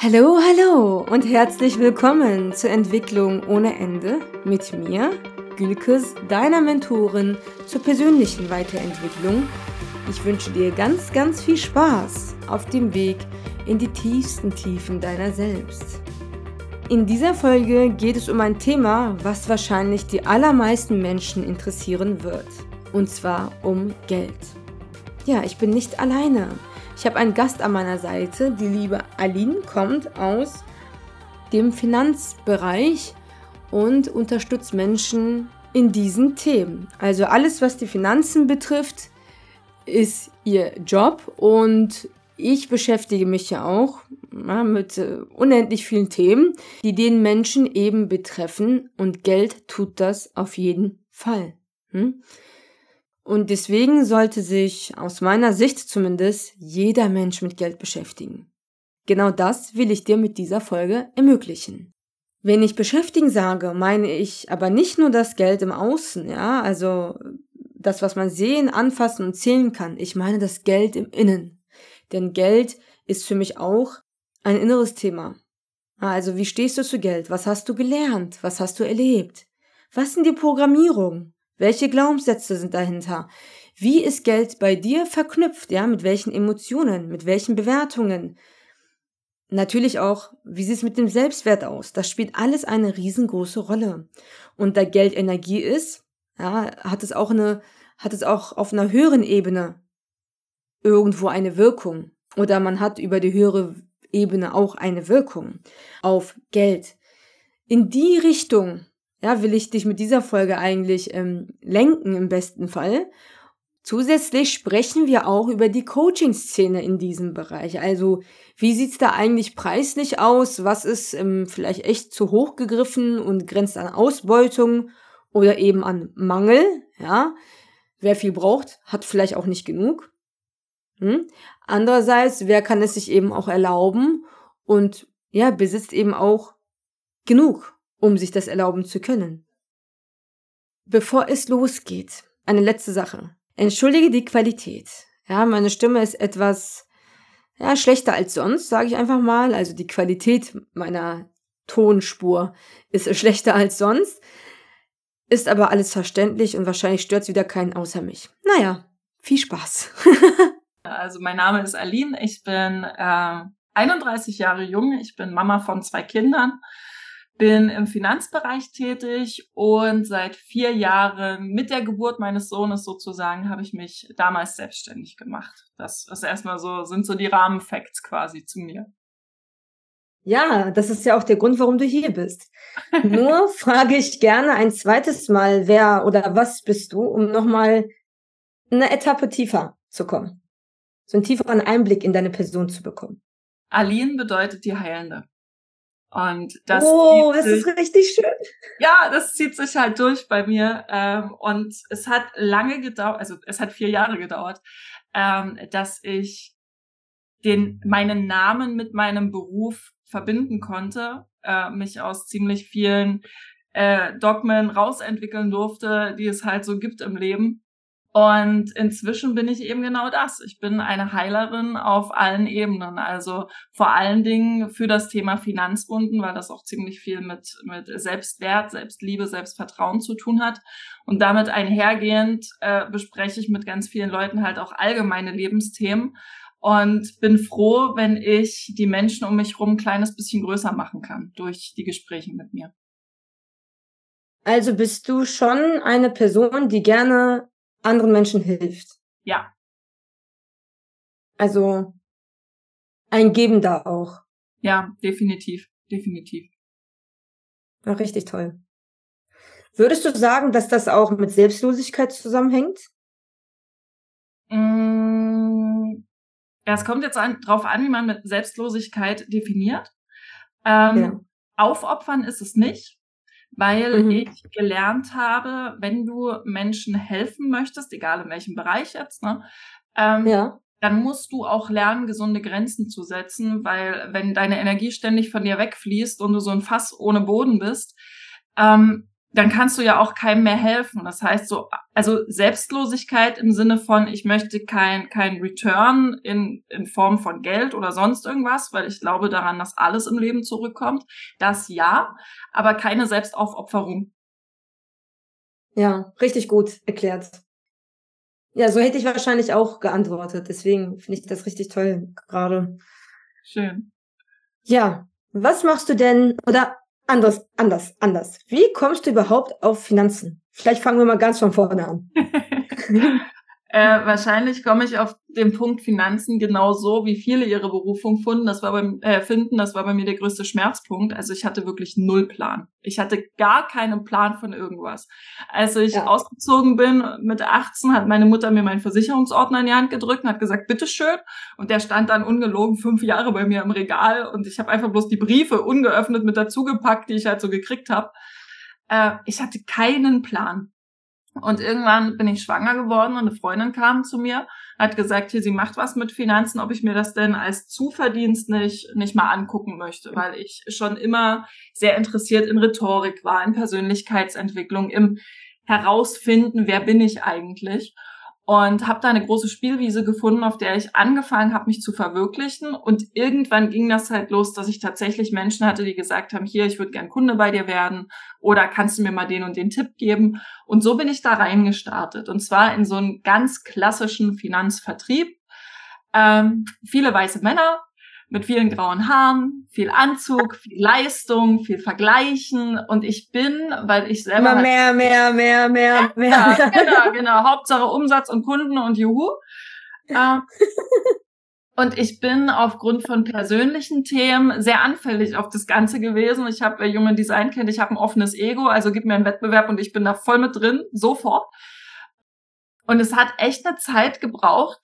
Hallo, hallo und herzlich willkommen zur Entwicklung ohne Ende mit mir, Gülkes, deiner Mentorin zur persönlichen Weiterentwicklung. Ich wünsche dir ganz, ganz viel Spaß auf dem Weg in die tiefsten Tiefen deiner selbst. In dieser Folge geht es um ein Thema, was wahrscheinlich die allermeisten Menschen interessieren wird. Und zwar um Geld. Ja, ich bin nicht alleine. Ich habe einen Gast an meiner Seite. Die liebe Aline kommt aus dem Finanzbereich und unterstützt Menschen in diesen Themen. Also alles, was die Finanzen betrifft, ist ihr Job und ich beschäftige mich ja auch mit äh, unendlich vielen Themen, die den Menschen eben betreffen und Geld tut das auf jeden Fall. Hm? Und deswegen sollte sich, aus meiner Sicht zumindest, jeder Mensch mit Geld beschäftigen. Genau das will ich dir mit dieser Folge ermöglichen. Wenn ich beschäftigen sage, meine ich aber nicht nur das Geld im Außen, ja, also das, was man sehen, anfassen und zählen kann. Ich meine das Geld im Innen. Denn Geld ist für mich auch ein inneres Thema. Also, wie stehst du zu Geld? Was hast du gelernt? Was hast du erlebt? Was sind die Programmierungen? Welche Glaubenssätze sind dahinter? Wie ist Geld bei dir verknüpft? Ja, mit welchen Emotionen? Mit welchen Bewertungen? Natürlich auch, wie sieht es mit dem Selbstwert aus? Das spielt alles eine riesengroße Rolle. Und da Geld Energie ist, ja, hat es auch eine, hat es auch auf einer höheren Ebene irgendwo eine Wirkung. Oder man hat über die höhere Ebene auch eine Wirkung auf Geld. In die Richtung ja, will ich dich mit dieser Folge eigentlich ähm, lenken im besten Fall. Zusätzlich sprechen wir auch über die Coaching-Szene in diesem Bereich. Also, wie sieht's da eigentlich preislich aus? Was ist ähm, vielleicht echt zu hoch gegriffen und grenzt an Ausbeutung oder eben an Mangel? Ja, wer viel braucht, hat vielleicht auch nicht genug. Hm? Andererseits, wer kann es sich eben auch erlauben und ja, besitzt eben auch genug um sich das erlauben zu können. Bevor es losgeht, eine letzte Sache. Entschuldige die Qualität. Ja, meine Stimme ist etwas ja, schlechter als sonst, sage ich einfach mal. Also die Qualität meiner Tonspur ist schlechter als sonst. Ist aber alles verständlich und wahrscheinlich stört es wieder keinen außer mich. Naja, viel Spaß. also mein Name ist Aline, ich bin äh, 31 Jahre jung, ich bin Mama von zwei Kindern bin im Finanzbereich tätig und seit vier Jahren mit der Geburt meines Sohnes sozusagen habe ich mich damals selbstständig gemacht. Das ist erstmal so, sind so die Rahmenfacts quasi zu mir. Ja, das ist ja auch der Grund, warum du hier bist. Nur frage ich gerne ein zweites Mal, wer oder was bist du, um nochmal eine Etappe tiefer zu kommen. So einen tieferen Einblick in deine Person zu bekommen. Aline bedeutet die Heilende. Und das oh, das sich, ist richtig schön. Ja, das zieht sich halt durch bei mir. Ähm, und es hat lange gedauert, also es hat vier Jahre gedauert, ähm, dass ich den meinen Namen mit meinem Beruf verbinden konnte, äh, mich aus ziemlich vielen äh, Dogmen rausentwickeln durfte, die es halt so gibt im Leben. Und inzwischen bin ich eben genau das. Ich bin eine Heilerin auf allen Ebenen. Also vor allen Dingen für das Thema Finanzwunden, weil das auch ziemlich viel mit, mit Selbstwert, Selbstliebe, Selbstvertrauen zu tun hat. Und damit einhergehend äh, bespreche ich mit ganz vielen Leuten halt auch allgemeine Lebensthemen und bin froh, wenn ich die Menschen um mich herum ein kleines bisschen größer machen kann durch die Gespräche mit mir. Also bist du schon eine Person, die gerne anderen Menschen hilft. Ja. Also ein Gebender auch. Ja, definitiv, definitiv. Ja, richtig toll. Würdest du sagen, dass das auch mit Selbstlosigkeit zusammenhängt? Mm, ja, es kommt jetzt an, drauf an, wie man mit Selbstlosigkeit definiert. Ähm, ja. Aufopfern ist es nicht weil mhm. ich gelernt habe, wenn du Menschen helfen möchtest, egal in welchem Bereich jetzt, ne, ähm, ja. dann musst du auch lernen, gesunde Grenzen zu setzen, weil wenn deine Energie ständig von dir wegfließt und du so ein Fass ohne Boden bist, ähm, dann kannst du ja auch keinem mehr helfen. Das heißt so, also Selbstlosigkeit im Sinne von, ich möchte kein, kein Return in, in Form von Geld oder sonst irgendwas, weil ich glaube daran, dass alles im Leben zurückkommt. Das ja, aber keine Selbstaufopferung. Ja, richtig gut erklärt. Ja, so hätte ich wahrscheinlich auch geantwortet. Deswegen finde ich das richtig toll gerade. Schön. Ja, was machst du denn, oder Anders, anders, anders. Wie kommst du überhaupt auf Finanzen? Vielleicht fangen wir mal ganz von vorne an. Äh, wahrscheinlich komme ich auf den Punkt Finanzen genau so, wie viele ihre Berufung finden. Das war beim äh, finden, das war bei mir der größte Schmerzpunkt. Also ich hatte wirklich null Plan. Ich hatte gar keinen Plan von irgendwas. Als ich ja. ausgezogen bin mit 18, hat meine Mutter mir meinen Versicherungsordner in die Hand gedrückt und hat gesagt, bitteschön. Und der stand dann ungelogen fünf Jahre bei mir im Regal und ich habe einfach bloß die Briefe ungeöffnet mit dazugepackt, die ich halt so gekriegt habe. Äh, ich hatte keinen Plan. Und irgendwann bin ich schwanger geworden und eine Freundin kam zu mir, hat gesagt, hier, sie macht was mit Finanzen, ob ich mir das denn als Zuverdienst nicht, nicht mal angucken möchte, weil ich schon immer sehr interessiert in Rhetorik war, in Persönlichkeitsentwicklung, im Herausfinden, wer bin ich eigentlich und habe da eine große Spielwiese gefunden, auf der ich angefangen habe, mich zu verwirklichen. Und irgendwann ging das halt los, dass ich tatsächlich Menschen hatte, die gesagt haben, hier, ich würde gern Kunde bei dir werden oder kannst du mir mal den und den Tipp geben. Und so bin ich da reingestartet. Und zwar in so einen ganz klassischen Finanzvertrieb. Ähm, viele weiße Männer, mit vielen grauen Haaren, viel Anzug, viel Leistung, viel Vergleichen. Und ich bin, weil ich selber. Immer halt mehr, mehr, mehr, mehr, mehr. Ja, genau, genau. Hauptsache Umsatz und Kunden und Juhu. Äh, und ich bin aufgrund von persönlichen Themen sehr anfällig auf das Ganze gewesen. Ich habe, wer Human Design kennt, ich habe ein offenes Ego, also gib mir einen Wettbewerb und ich bin da voll mit drin, sofort. Und es hat echt eine Zeit gebraucht,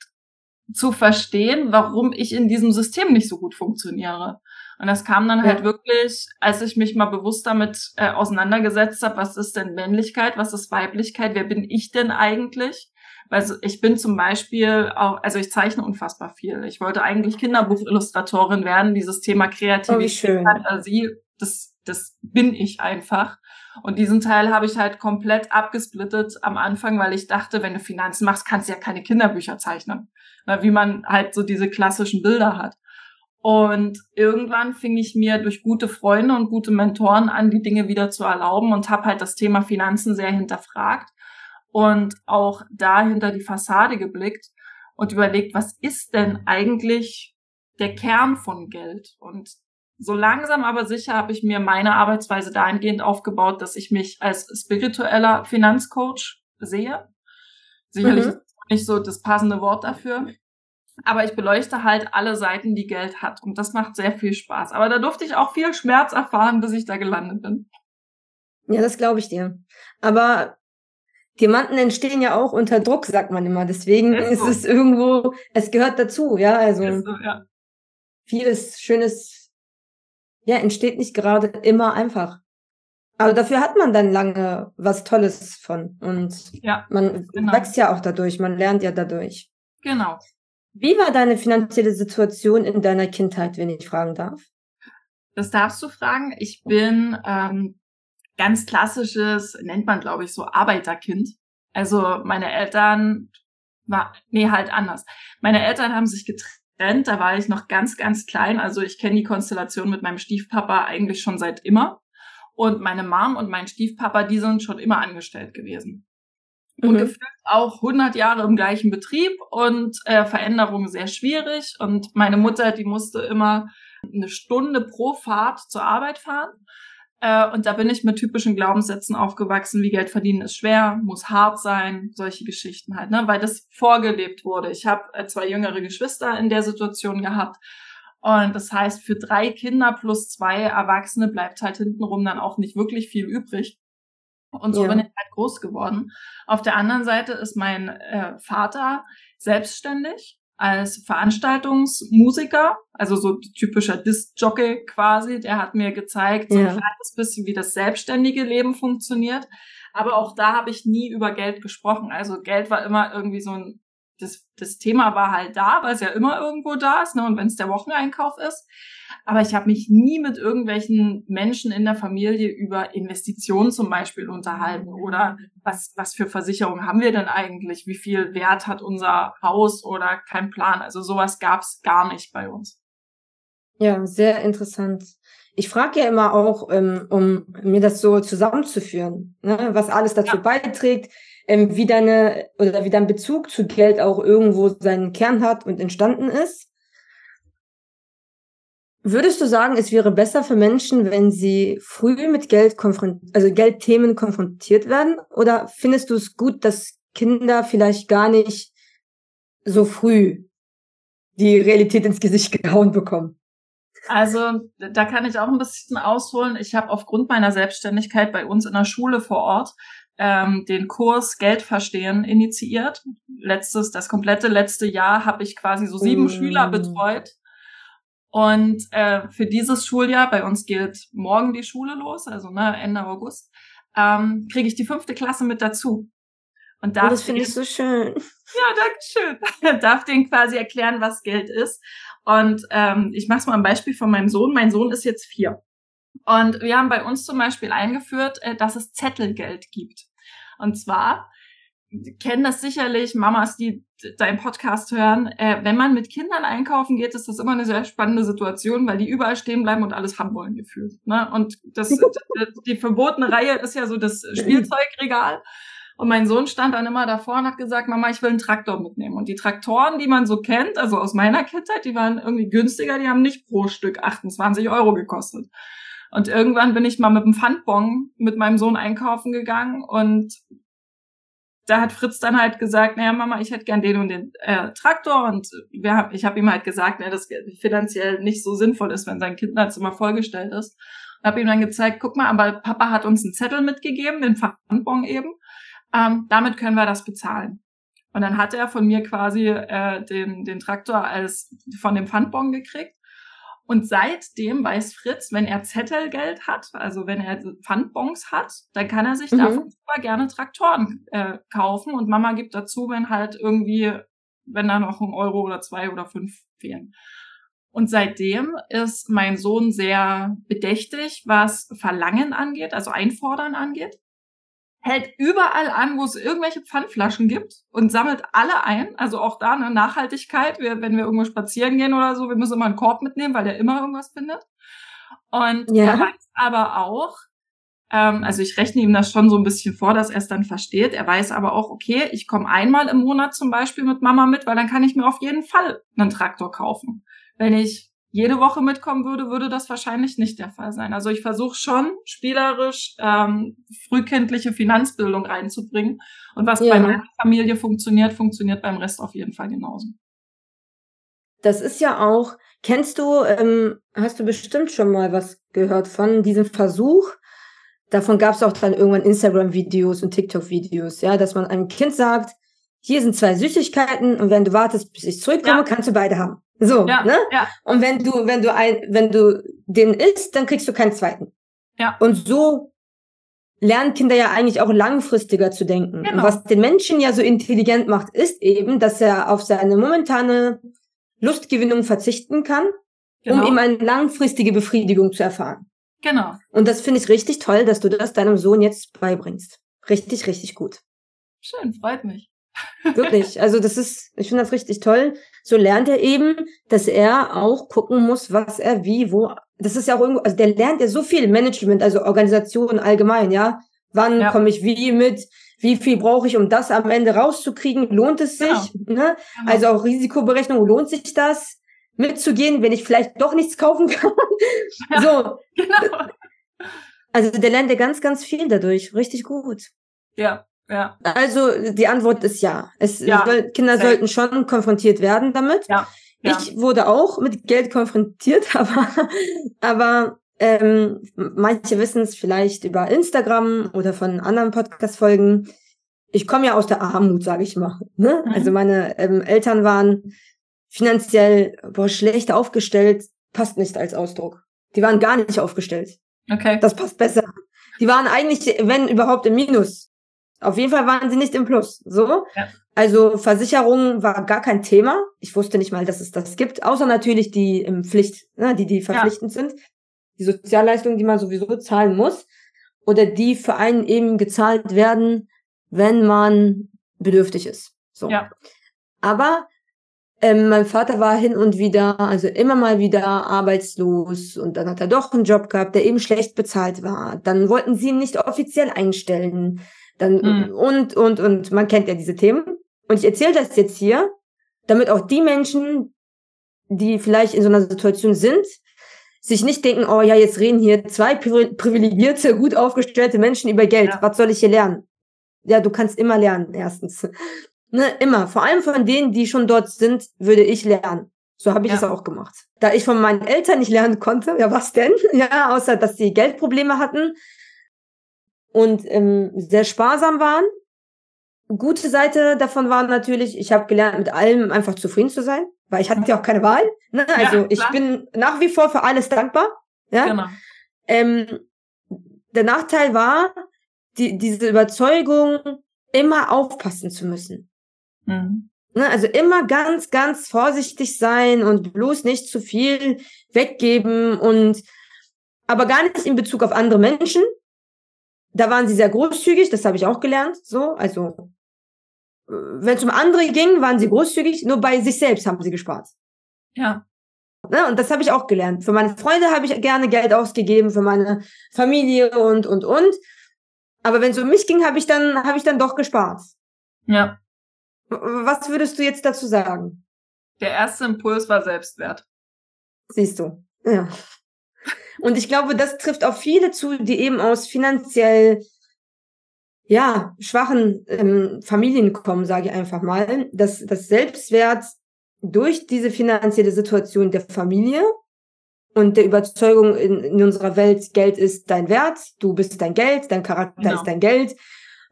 zu verstehen, warum ich in diesem System nicht so gut funktioniere. Und das kam dann halt ja. wirklich, als ich mich mal bewusst damit äh, auseinandergesetzt habe, was ist denn Männlichkeit, was ist Weiblichkeit, wer bin ich denn eigentlich? Weil ich bin zum Beispiel auch, also ich zeichne unfassbar viel. Ich wollte eigentlich Kinderbuchillustratorin werden. Dieses Thema Kreativität, oh, Fantasie, das, das bin ich einfach. Und diesen Teil habe ich halt komplett abgesplittet am Anfang, weil ich dachte, wenn du Finanzen machst, kannst du ja keine Kinderbücher zeichnen. Wie man halt so diese klassischen Bilder hat. Und irgendwann fing ich mir durch gute Freunde und gute Mentoren an, die Dinge wieder zu erlauben und habe halt das Thema Finanzen sehr hinterfragt und auch dahinter die Fassade geblickt und überlegt, was ist denn eigentlich der Kern von Geld? Und so langsam aber sicher habe ich mir meine Arbeitsweise dahingehend aufgebaut, dass ich mich als spiritueller Finanzcoach sehe. Sicherlich mhm. nicht so das passende Wort dafür. Aber ich beleuchte halt alle Seiten, die Geld hat. Und das macht sehr viel Spaß. Aber da durfte ich auch viel Schmerz erfahren, bis ich da gelandet bin. Ja, das glaube ich dir. Aber Diamanten entstehen ja auch unter Druck, sagt man immer. Deswegen ist, so. ist es irgendwo, es gehört dazu, ja. Also so, ja. vieles Schönes ja, entsteht nicht gerade immer einfach. Aber dafür hat man dann lange was Tolles von. Und ja, man genau. wächst ja auch dadurch, man lernt ja dadurch. Genau. Wie war deine finanzielle Situation in deiner Kindheit, wenn ich fragen darf? Das darfst du fragen. Ich bin ähm, ganz klassisches, nennt man, glaube ich, so Arbeiterkind. Also meine Eltern war, nee, halt anders. Meine Eltern haben sich getrennt getrennt. Da war ich noch ganz, ganz klein. Also ich kenne die Konstellation mit meinem Stiefpapa eigentlich schon seit immer. Und meine Mom und mein Stiefpapa, die sind schon immer angestellt gewesen. Mhm. Und gefühlt auch 100 Jahre im gleichen Betrieb und äh, Veränderungen sehr schwierig. Und meine Mutter, die musste immer eine Stunde pro Fahrt zur Arbeit fahren. Äh, und da bin ich mit typischen Glaubenssätzen aufgewachsen, wie Geld verdienen ist schwer, muss hart sein, solche Geschichten halt, ne? weil das vorgelebt wurde. Ich habe äh, zwei jüngere Geschwister in der Situation gehabt. Und das heißt, für drei Kinder plus zwei Erwachsene bleibt halt hintenrum dann auch nicht wirklich viel übrig. Und so ja. bin ich halt groß geworden. Auf der anderen Seite ist mein äh, Vater selbstständig als Veranstaltungsmusiker, also so typischer Disc-Jockey quasi, der hat mir gezeigt, so ein kleines bisschen, wie das selbstständige Leben funktioniert. Aber auch da habe ich nie über Geld gesprochen. Also Geld war immer irgendwie so ein das, das Thema war halt da, weil es ja immer irgendwo da ist, ne? Und wenn es der Wocheneinkauf ist. Aber ich habe mich nie mit irgendwelchen Menschen in der Familie über Investitionen zum Beispiel unterhalten oder was, was für Versicherungen haben wir denn eigentlich? Wie viel Wert hat unser Haus oder kein Plan? Also sowas gab's gar nicht bei uns. Ja, sehr interessant. Ich frage ja immer auch, ähm, um mir das so zusammenzuführen, ne, was alles dazu ja. beiträgt, ähm, wie deine oder wie dein Bezug zu Geld auch irgendwo seinen Kern hat und entstanden ist. Würdest du sagen, es wäre besser für Menschen, wenn sie früh mit Geld konfrontiert, also Geldthemen konfrontiert werden? Oder findest du es gut, dass Kinder vielleicht gar nicht so früh die Realität ins Gesicht gehauen bekommen? Also da kann ich auch ein bisschen ausholen. Ich habe aufgrund meiner Selbstständigkeit bei uns in der Schule vor Ort ähm, den Kurs Geld verstehen initiiert. Letztes, das komplette letzte Jahr habe ich quasi so sieben mm. Schüler betreut. Und äh, für dieses Schuljahr, bei uns geht morgen die Schule los, also ne, Ende August, ähm, kriege ich die fünfte Klasse mit dazu. Und darf oh, das finde ich so schön. Ja, danke schön. darf denen quasi erklären, was Geld ist. Und ähm, ich mache es mal ein Beispiel von meinem Sohn. Mein Sohn ist jetzt vier. Und wir haben bei uns zum Beispiel eingeführt, äh, dass es Zettelgeld gibt. Und zwar kennen das sicherlich Mamas, die deinen Podcast hören. Äh, wenn man mit Kindern einkaufen geht, ist das immer eine sehr spannende Situation, weil die überall stehen bleiben und alles haben wollen gefühlt. Ne? Und das, die verbotene Reihe ist ja so das Spielzeugregal. Und mein Sohn stand dann immer davor und hat gesagt, Mama, ich will einen Traktor mitnehmen. Und die Traktoren, die man so kennt, also aus meiner Kindheit, die waren irgendwie günstiger, die haben nicht pro Stück 28 Euro gekostet. Und irgendwann bin ich mal mit dem Pfandbon mit meinem Sohn einkaufen gegangen und da hat Fritz dann halt gesagt, naja, Mama, ich hätte gern den und den äh, Traktor und wir hab, ich habe ihm halt gesagt, ne, dass finanziell nicht so sinnvoll ist, wenn sein Kinderzimmer vollgestellt ist. Und habe ihm dann gezeigt, guck mal, aber Papa hat uns einen Zettel mitgegeben, den Pfandbon eben. Ähm, damit können wir das bezahlen. Und dann hat er von mir quasi äh, den, den Traktor als von dem Pfandbon gekriegt. Und seitdem weiß Fritz, wenn er Zettelgeld hat, also wenn er Pfandbons hat, dann kann er sich mhm. davon super gerne Traktoren äh, kaufen und Mama gibt dazu, wenn halt irgendwie, wenn da noch ein Euro oder zwei oder fünf fehlen. Und seitdem ist mein Sohn sehr bedächtig, was Verlangen angeht, also Einfordern angeht hält überall an, wo es irgendwelche Pfandflaschen gibt und sammelt alle ein. Also auch da eine Nachhaltigkeit. Wir, wenn wir irgendwo spazieren gehen oder so, wir müssen immer einen Korb mitnehmen, weil der immer irgendwas findet. Und ja. er weiß aber auch, ähm, also ich rechne ihm das schon so ein bisschen vor, dass er es dann versteht. Er weiß aber auch, okay, ich komme einmal im Monat zum Beispiel mit Mama mit, weil dann kann ich mir auf jeden Fall einen Traktor kaufen. Wenn ich jede Woche mitkommen würde, würde das wahrscheinlich nicht der Fall sein. Also ich versuche schon spielerisch ähm, frühkindliche Finanzbildung reinzubringen. Und was ja. bei meiner Familie funktioniert, funktioniert beim Rest auf jeden Fall genauso. Das ist ja auch, kennst du, ähm, hast du bestimmt schon mal was gehört von diesem Versuch? Davon gab es auch dann irgendwann Instagram-Videos und TikTok-Videos, ja, dass man einem Kind sagt, hier sind zwei Süßigkeiten und wenn du wartest, bis ich zurückkomme, ja. kannst du beide haben. So, ja, ne? Ja. Und wenn du, wenn du ein, wenn du den isst, dann kriegst du keinen zweiten. Ja. Und so lernen Kinder ja eigentlich auch langfristiger zu denken. Genau. Und was den Menschen ja so intelligent macht, ist eben, dass er auf seine momentane Lustgewinnung verzichten kann, genau. um ihm eine langfristige Befriedigung zu erfahren. Genau. Und das finde ich richtig toll, dass du das deinem Sohn jetzt beibringst. Richtig, richtig gut. Schön, freut mich. Wirklich. Also das ist, ich finde das richtig toll. So lernt er eben, dass er auch gucken muss, was er wie, wo. Das ist ja auch irgendwo, also der lernt ja so viel Management, also Organisation allgemein, ja. Wann ja. komme ich wie mit? Wie viel brauche ich, um das am Ende rauszukriegen? Lohnt es sich? Genau. Ne? Genau. Also auch Risikoberechnung, lohnt sich das? mitzugehen, wenn ich vielleicht doch nichts kaufen kann. Ja, so. Genau. Also der lernt ja ganz, ganz viel dadurch. Richtig gut. Ja, ja. Also die Antwort ist ja. Es ja, soll, Kinder safe. sollten schon konfrontiert werden damit. Ja, ja. Ich wurde auch mit Geld konfrontiert, aber, aber ähm, manche wissen es vielleicht über Instagram oder von anderen Podcast-Folgen. Ich komme ja aus der Armut, sage ich mal. Ne? Mhm. Also meine ähm, Eltern waren finanziell boah, schlecht aufgestellt, passt nicht als Ausdruck. Die waren gar nicht aufgestellt. Okay. Das passt besser. Die waren eigentlich, wenn überhaupt, im Minus Auf jeden Fall waren sie nicht im Plus. So. Ja. Also Versicherung war gar kein Thema. Ich wusste nicht mal, dass es das gibt, außer natürlich die im Pflicht, ne, die die verpflichtend ja. sind, die Sozialleistungen, die man sowieso zahlen muss, oder die für einen eben gezahlt werden, wenn man bedürftig ist. So. Ja. Aber ähm, mein Vater war hin und wieder, also immer mal wieder arbeitslos und dann hat er doch einen Job gehabt, der eben schlecht bezahlt war. Dann wollten sie ihn nicht offiziell einstellen. Dann mhm. und und und man kennt ja diese Themen. Und ich erzähle das jetzt hier, damit auch die Menschen, die vielleicht in so einer Situation sind, sich nicht denken, oh ja, jetzt reden hier zwei privilegierte, gut aufgestellte Menschen über Geld. Ja. Was soll ich hier lernen? Ja, du kannst immer lernen, erstens. Ne, immer. Vor allem von denen, die schon dort sind, würde ich lernen. So habe ich ja. es auch gemacht. Da ich von meinen Eltern nicht lernen konnte, ja, was denn? Ja, außer dass sie Geldprobleme hatten und ähm, sehr sparsam waren, gute Seite davon war natürlich, ich habe gelernt, mit allem einfach zufrieden zu sein, weil ich hatte ja auch keine Wahl. Ne? Also ja, ich bin nach wie vor für alles dankbar. Ja? Genau. Ähm, der Nachteil war, die, diese Überzeugung, immer aufpassen zu müssen. Mhm. Ne? Also immer ganz, ganz vorsichtig sein und bloß nicht zu viel weggeben und aber gar nicht in Bezug auf andere Menschen. Da waren sie sehr großzügig, das habe ich auch gelernt. So, also wenn es um andere ging, waren sie großzügig, nur bei sich selbst haben sie gespart. Ja. Ne? Und das habe ich auch gelernt. Für meine Freunde habe ich gerne Geld ausgegeben, für meine Familie und, und, und. Aber wenn es um mich ging, habe ich dann, habe ich dann doch gespart. Ja. Was würdest du jetzt dazu sagen? Der erste Impuls war Selbstwert. Siehst du. Ja. Und ich glaube, das trifft auf viele zu, die eben aus finanziell ja, schwachen ähm, Familien kommen, sage ich einfach mal, dass das Selbstwert durch diese finanzielle Situation der Familie und der Überzeugung in, in unserer Welt, Geld ist dein Wert, du bist dein Geld, dein Charakter genau. ist dein Geld,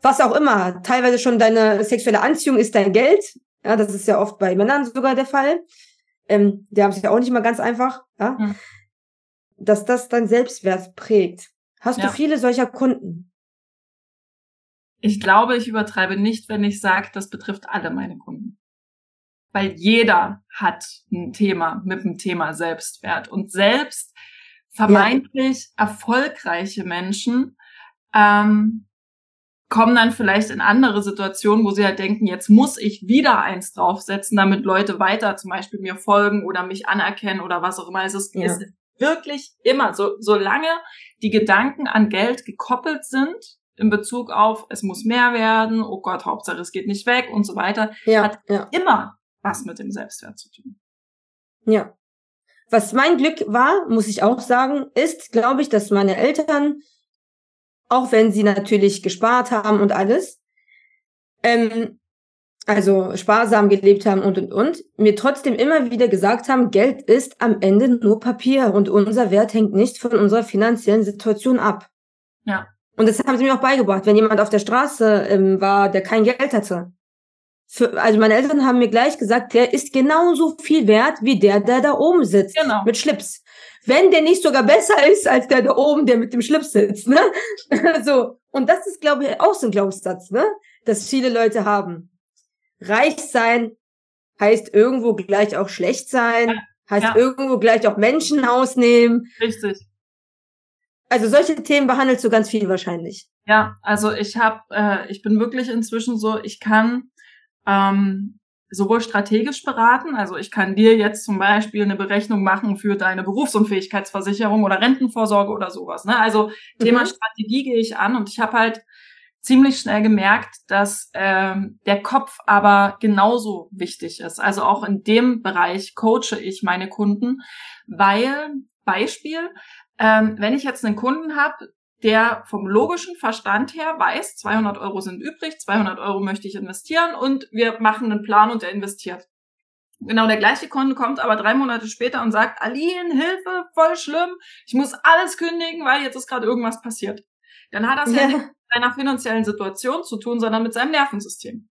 was auch immer, teilweise schon deine sexuelle Anziehung ist dein Geld, ja, das ist ja oft bei Männern sogar der Fall, ähm, die haben es ja auch nicht mal ganz einfach, ja, hm. Dass das dein Selbstwert prägt. Hast ja. du viele solcher Kunden? Ich glaube, ich übertreibe nicht, wenn ich sage, das betrifft alle meine Kunden. Weil jeder hat ein Thema mit dem Thema Selbstwert. Und selbst vermeintlich ja. erfolgreiche Menschen ähm, kommen dann vielleicht in andere Situationen, wo sie halt denken, jetzt muss ich wieder eins draufsetzen, damit Leute weiter zum Beispiel mir folgen oder mich anerkennen oder was auch immer. Es ist, ja. ist wirklich immer, so, solange die Gedanken an Geld gekoppelt sind, in Bezug auf, es muss mehr werden, oh Gott, Hauptsache es geht nicht weg und so weiter, ja, hat ja. immer was mit dem Selbstwert zu tun. Ja. Was mein Glück war, muss ich auch sagen, ist, glaube ich, dass meine Eltern, auch wenn sie natürlich gespart haben und alles, ähm, also sparsam gelebt haben und und und, mir trotzdem immer wieder gesagt haben, Geld ist am Ende nur Papier und unser Wert hängt nicht von unserer finanziellen Situation ab. Ja. Und das haben sie mir auch beigebracht, wenn jemand auf der Straße ähm, war, der kein Geld hatte. Für, also meine Eltern haben mir gleich gesagt, der ist genauso viel wert wie der, der da oben sitzt genau. mit Schlips. Wenn der nicht sogar besser ist als der da oben, der mit dem Schlips sitzt, ne? so. Und das ist, glaube ich, auch so ein Glaubenssatz, ne? Dass viele Leute haben. Reich sein heißt irgendwo gleich auch schlecht sein, ja. heißt ja. irgendwo gleich auch Menschen ausnehmen. Richtig. Also solche Themen behandelst du ganz viel wahrscheinlich. Ja, also ich habe, äh, ich bin wirklich inzwischen so, ich kann ähm, sowohl strategisch beraten, also ich kann dir jetzt zum Beispiel eine Berechnung machen für deine Berufsunfähigkeitsversicherung oder Rentenvorsorge oder sowas. Ne? Also mhm. Thema Strategie gehe ich an und ich habe halt ziemlich schnell gemerkt, dass ähm, der Kopf aber genauso wichtig ist. Also auch in dem Bereich coache ich meine Kunden, weil Beispiel, ähm, wenn ich jetzt einen Kunden habe, der vom logischen Verstand her weiß, 200 Euro sind übrig, 200 Euro möchte ich investieren und wir machen einen Plan und der investiert. Genau der gleiche Kunde kommt aber drei Monate später und sagt, Aline, Hilfe, voll schlimm, ich muss alles kündigen, weil jetzt ist gerade irgendwas passiert. Dann hat das ja, ja seiner finanziellen Situation zu tun, sondern mit seinem Nervensystem.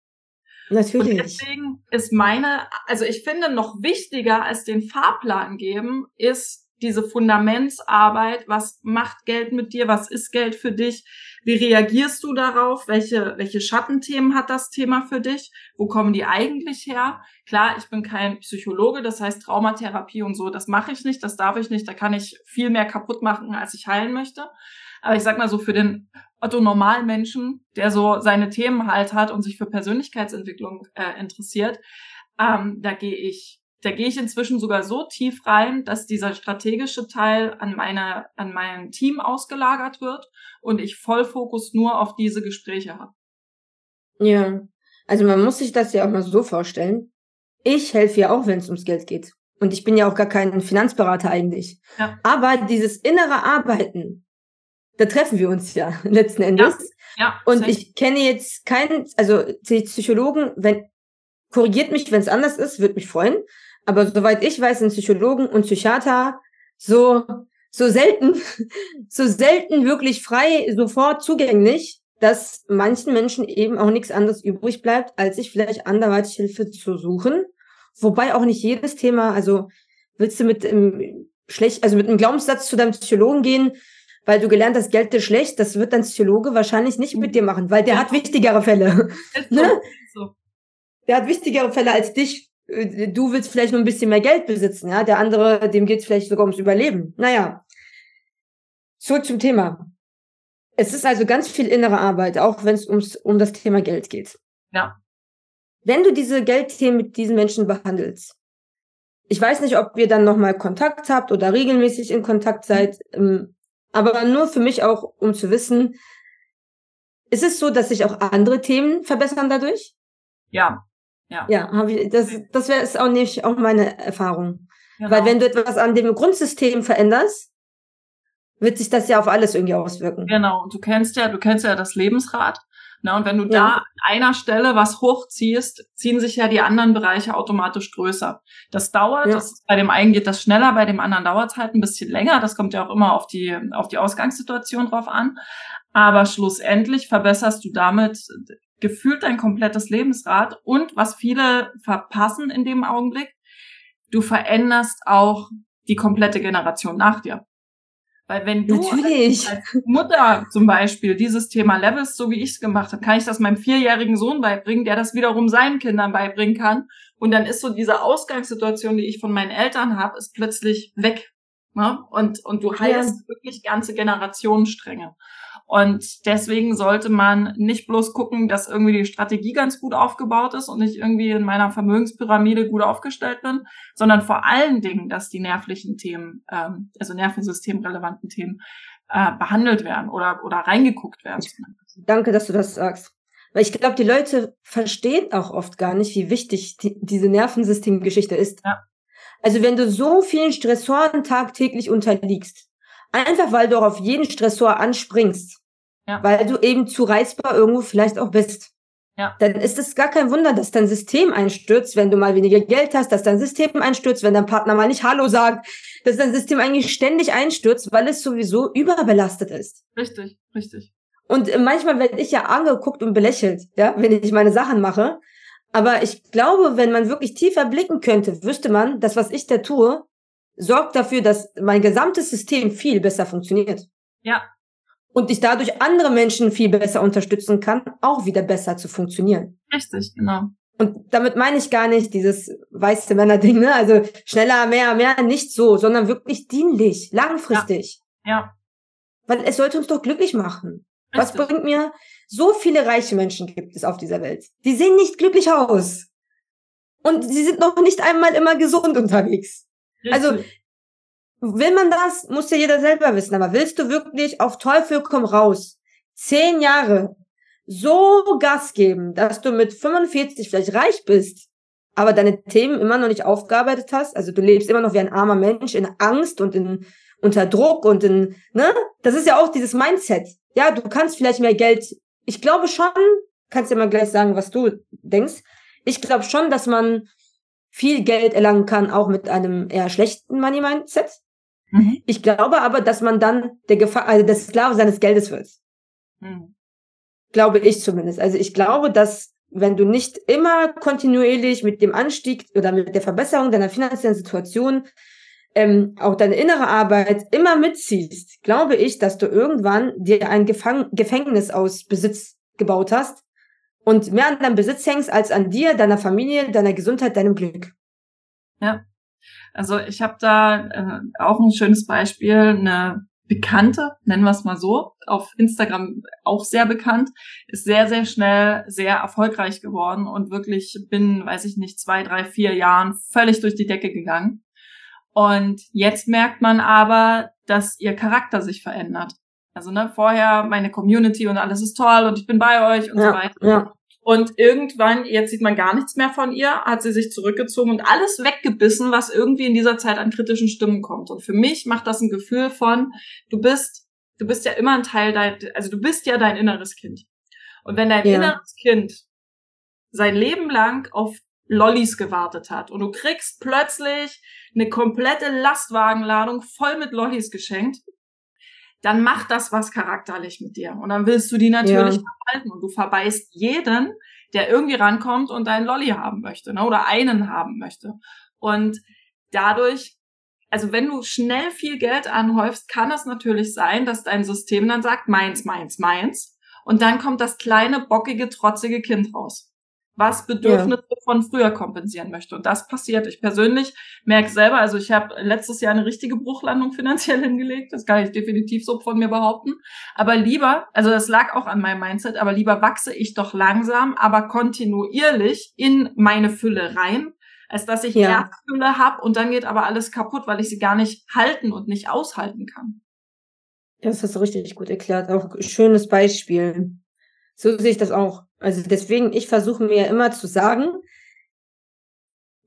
Natürlich. Und deswegen ist meine, also ich finde noch wichtiger als den Fahrplan geben, ist diese Fundamentsarbeit, was macht Geld mit dir, was ist Geld für dich, wie reagierst du darauf, welche, welche Schattenthemen hat das Thema für dich, wo kommen die eigentlich her? Klar, ich bin kein Psychologe, das heißt Traumatherapie und so, das mache ich nicht, das darf ich nicht, da kann ich viel mehr kaputt machen, als ich heilen möchte. Aber ich sag mal so, für den Otto Normalmenschen, der so seine Themen halt hat und sich für Persönlichkeitsentwicklung äh, interessiert, ähm, da gehe ich da gehe ich inzwischen sogar so tief rein, dass dieser strategische Teil an meine, an mein Team ausgelagert wird und ich voll Fokus nur auf diese Gespräche habe. Ja, also man muss sich das ja auch mal so vorstellen. Ich helfe ja auch, wenn es ums Geld geht. Und ich bin ja auch gar kein Finanzberater eigentlich. Ja. Aber dieses innere Arbeiten, da treffen wir uns ja letzten Endes. Ja. ja und ich kenne jetzt keinen, also Psychologen, wenn korrigiert mich, wenn es anders ist, würde mich freuen. Aber soweit ich weiß, sind Psychologen und Psychiater so, so selten, so selten wirklich frei, sofort zugänglich, dass manchen Menschen eben auch nichts anderes übrig bleibt, als sich vielleicht anderweitig Hilfe zu suchen. Wobei auch nicht jedes Thema, also willst du mit einem schlecht, also mit einem Glaubenssatz zu deinem Psychologen gehen, weil du gelernt hast, Geld ist schlecht, das wird dein Psychologe wahrscheinlich nicht mit dir machen, weil der hat wichtigere Fälle. Ne? so. Der hat wichtigere Fälle als dich äh, du willst vielleicht nur ein bisschen mehr Geld besitzen, ja, der andere, dem geht es vielleicht sogar ums Überleben. Naja, so zum Thema. Es ist also ganz viel innere Arbeit, auch wenn es ums um das Thema Geld geht. Ja. Wenn du diese Geldthemen mit diesen Menschen behandelst, ich weiß nicht, ob ihr dann nochmal Kontakt habt oder regelmäßig in Kontakt seid, ähm, aber nur für mich auch, um zu wissen, ist es so, dass sich auch andere Themen verbessern dadurch? Ja, ja, ja hab ich, das, das wäre es auch nicht auch meine Erfahrung. Genau. Weil wenn du etwas an dem Grundsystem veränderst, wird sich das ja auf alles irgendwie auswirken. Genau, und du kennst ja, du kennst ja das Lebensrad. Na, und wenn du ja. da an einer Stelle was hochziehst, ziehen sich ja die anderen Bereiche automatisch größer. Das dauert, ja. das, bei dem einen geht das schneller, bei dem anderen dauert es halt ein bisschen länger. Das kommt ja auch immer auf die, auf die Ausgangssituation drauf an. Aber schlussendlich verbesserst du damit gefühlt dein komplettes Lebensrad und was viele verpassen in dem Augenblick, du veränderst auch die komplette Generation nach dir. Weil wenn du Natürlich. als Mutter zum Beispiel dieses Thema Levels, so wie ich es gemacht habe, kann ich das meinem vierjährigen Sohn beibringen, der das wiederum seinen Kindern beibringen kann. Und dann ist so diese Ausgangssituation, die ich von meinen Eltern habe, ist plötzlich weg. Ne? Und, und du heilst ja. wirklich ganze Generationenstränge. Und deswegen sollte man nicht bloß gucken, dass irgendwie die Strategie ganz gut aufgebaut ist und ich irgendwie in meiner Vermögenspyramide gut aufgestellt bin, sondern vor allen Dingen, dass die nervlichen Themen, ähm, also nervensystemrelevanten Themen, äh, behandelt werden oder, oder reingeguckt werden. Danke, dass du das sagst. Weil ich glaube, die Leute verstehen auch oft gar nicht, wie wichtig die, diese Nervensystemgeschichte ist. Ja. Also wenn du so vielen Stressoren tagtäglich unterliegst, einfach weil du auf jeden Stressor anspringst, ja. weil du eben zu reizbar irgendwo vielleicht auch bist. Ja. Dann ist es gar kein Wunder, dass dein System einstürzt, wenn du mal weniger Geld hast, dass dein System einstürzt, wenn dein Partner mal nicht Hallo sagt, dass dein System eigentlich ständig einstürzt, weil es sowieso überbelastet ist. Richtig, richtig. Und manchmal werde ich ja angeguckt und belächelt, ja, wenn ich meine Sachen mache. Aber ich glaube, wenn man wirklich tiefer blicken könnte, wüsste man, dass was ich da tue, sorgt dafür, dass mein gesamtes System viel besser funktioniert. Ja, und ich dadurch andere Menschen viel besser unterstützen kann, auch wieder besser zu funktionieren. Richtig, genau. Und damit meine ich gar nicht dieses weiße Männer-Ding, ne? Also schneller, mehr, mehr, nicht so, sondern wirklich dienlich, langfristig. Ja. ja. Weil es sollte uns doch glücklich machen. Richtig. Was bringt mir? So viele reiche Menschen gibt es auf dieser Welt. Die sehen nicht glücklich aus. Und sie sind noch nicht einmal immer gesund unterwegs. Also, Richtig. Also Will man das, muss ja jeder selber wissen. Aber willst du wirklich auf Teufel komm raus zehn Jahre so Gas geben, dass du mit 45 vielleicht reich bist, aber deine Themen immer noch nicht aufgearbeitet hast? Also du lebst immer noch wie ein armer Mensch in Angst und in unter Druck und in, ne? Das ist ja auch dieses Mindset. Ja, du kannst vielleicht mehr Geld. Ich glaube schon, kannst ja mal gleich sagen, was du denkst. Ich glaube schon, dass man viel Geld erlangen kann, auch mit einem eher schlechten Money-Mindset. Mhm. Ich glaube aber, dass man dann der Gefahr, also der Sklave seines Geldes wird. Mhm. Glaube ich zumindest. Also ich glaube, dass wenn du nicht immer kontinuierlich mit dem Anstieg oder mit der Verbesserung deiner finanziellen Situation ähm, auch deine innere Arbeit immer mitziehst, glaube ich, dass du irgendwann dir ein Gefang Gefängnis aus Besitz gebaut hast und mehr an deinem Besitz hängst als an dir, deiner Familie, deiner Gesundheit, deinem Glück. Ja. Also ich habe da äh, auch ein schönes Beispiel, eine Bekannte, nennen wir es mal so, auf Instagram auch sehr bekannt, ist sehr, sehr schnell sehr erfolgreich geworden und wirklich bin, weiß ich nicht, zwei, drei, vier Jahren völlig durch die Decke gegangen. Und jetzt merkt man aber, dass ihr Charakter sich verändert. Also ne, vorher meine Community und alles ist toll und ich bin bei euch und ja, so weiter. Ja. Und irgendwann, jetzt sieht man gar nichts mehr von ihr, hat sie sich zurückgezogen und alles weggebissen, was irgendwie in dieser Zeit an kritischen Stimmen kommt. Und für mich macht das ein Gefühl von, du bist, du bist ja immer ein Teil dein, also du bist ja dein inneres Kind. Und wenn dein ja. inneres Kind sein Leben lang auf Lollis gewartet hat und du kriegst plötzlich eine komplette Lastwagenladung voll mit Lollis geschenkt, dann macht das was charakterlich mit dir. Und dann willst du die natürlich ja. verhalten. Und du verbeißt jeden, der irgendwie rankommt und deinen Lolly haben möchte, ne? oder einen haben möchte. Und dadurch, also wenn du schnell viel Geld anhäufst, kann es natürlich sein, dass dein System dann sagt, meins, meins, meins. Und dann kommt das kleine, bockige, trotzige Kind raus was Bedürfnisse ja. von früher kompensieren möchte. Und das passiert. Ich persönlich merke selber, also ich habe letztes Jahr eine richtige Bruchlandung finanziell hingelegt. Das kann ich definitiv so von mir behaupten. Aber lieber, also das lag auch an meinem Mindset, aber lieber wachse ich doch langsam, aber kontinuierlich in meine Fülle rein, als dass ich ja. erst Fülle habe und dann geht aber alles kaputt, weil ich sie gar nicht halten und nicht aushalten kann. Das hast du richtig gut erklärt. Auch schönes Beispiel. So sehe ich das auch. Also deswegen, ich versuche mir immer zu sagen,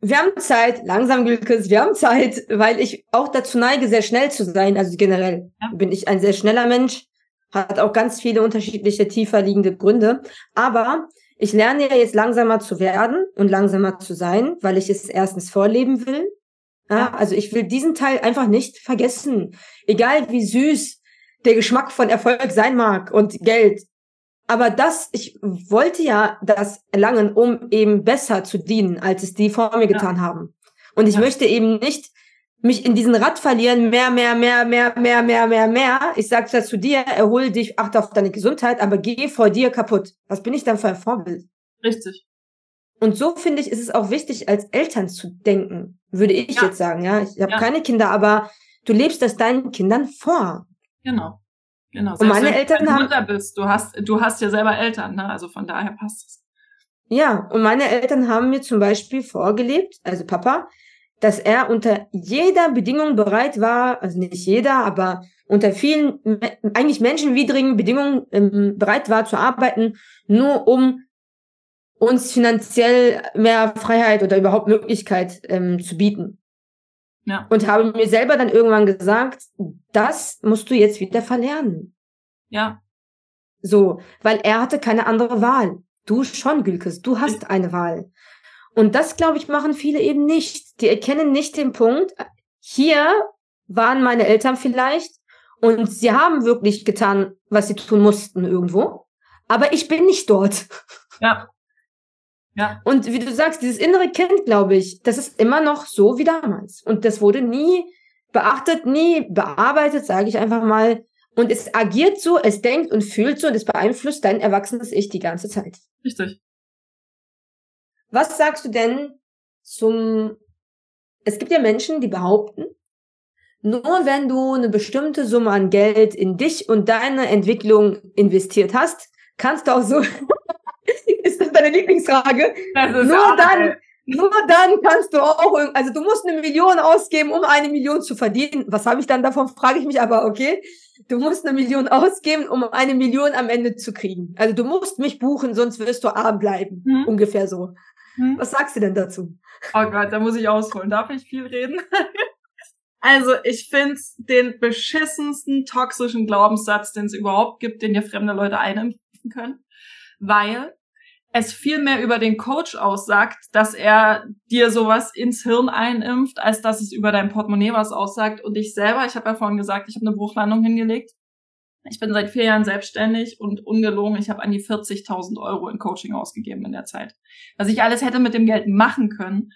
wir haben Zeit, langsam Glückes, wir haben Zeit, weil ich auch dazu neige, sehr schnell zu sein. Also generell ja. bin ich ein sehr schneller Mensch, hat auch ganz viele unterschiedliche tiefer liegende Gründe. Aber ich lerne ja jetzt langsamer zu werden und langsamer zu sein, weil ich es erstens vorleben will. Ja, also ich will diesen Teil einfach nicht vergessen. Egal wie süß der Geschmack von Erfolg sein mag und Geld. Aber das, ich wollte ja das erlangen, um eben besser zu dienen, als es die vor mir getan ja. haben. Und ich ja. möchte eben nicht mich in diesen Rad verlieren, mehr, mehr, mehr, mehr, mehr, mehr, mehr, mehr. Ich sage das zu dir, erhol dich, achte auf deine Gesundheit, aber geh vor dir kaputt. Was bin ich dann für ein Vorbild? Richtig. Und so finde ich, ist es auch wichtig, als Eltern zu denken, würde ich ja. jetzt sagen. Ja, ich habe keine Kinder, aber du lebst das deinen Kindern vor. Genau. Genau. Und meine Eltern haben. Mutter bist, du hast, du hast ja selber Eltern, ne? Also von daher passt es. Ja, und meine Eltern haben mir zum Beispiel vorgelebt, also Papa, dass er unter jeder Bedingung bereit war, also nicht jeder, aber unter vielen eigentlich menschenwidrigen Bedingungen ähm, bereit war zu arbeiten, nur um uns finanziell mehr Freiheit oder überhaupt Möglichkeit ähm, zu bieten. Ja. Und habe mir selber dann irgendwann gesagt, das musst du jetzt wieder verlernen. Ja. So, weil er hatte keine andere Wahl. Du schon, Gülkes, du hast eine Wahl. Und das, glaube ich, machen viele eben nicht. Die erkennen nicht den Punkt, hier waren meine Eltern vielleicht und sie haben wirklich getan, was sie tun mussten irgendwo. Aber ich bin nicht dort. Ja. Ja. Und wie du sagst, dieses innere Kind, glaube ich, das ist immer noch so wie damals. Und das wurde nie beachtet, nie bearbeitet, sage ich einfach mal. Und es agiert so, es denkt und fühlt so und es beeinflusst dein erwachsenes Ich die ganze Zeit. Richtig. Was sagst du denn zum, es gibt ja Menschen, die behaupten, nur wenn du eine bestimmte Summe an Geld in dich und deine Entwicklung investiert hast, kannst du auch so ist deine Lieblingsfrage? Ist nur dann, nur dann kannst du auch, also du musst eine Million ausgeben, um eine Million zu verdienen. Was habe ich dann davon, frage ich mich aber, okay. Du musst eine Million ausgeben, um eine Million am Ende zu kriegen. Also du musst mich buchen, sonst wirst du arm bleiben. Hm. Ungefähr so. Hm. Was sagst du denn dazu? Oh Gott, da muss ich ausholen. Darf ich viel reden? also ich finde den beschissensten toxischen Glaubenssatz, den es überhaupt gibt, den dir fremde Leute einimpfen können weil es viel mehr über den Coach aussagt, dass er dir sowas ins Hirn einimpft, als dass es über dein Portemonnaie was aussagt. Und ich selber, ich habe ja vorhin gesagt, ich habe eine Bruchlandung hingelegt. Ich bin seit vier Jahren selbstständig und ungelogen, ich habe an die 40.000 Euro in Coaching ausgegeben in der Zeit. Was ich alles hätte mit dem Geld machen können.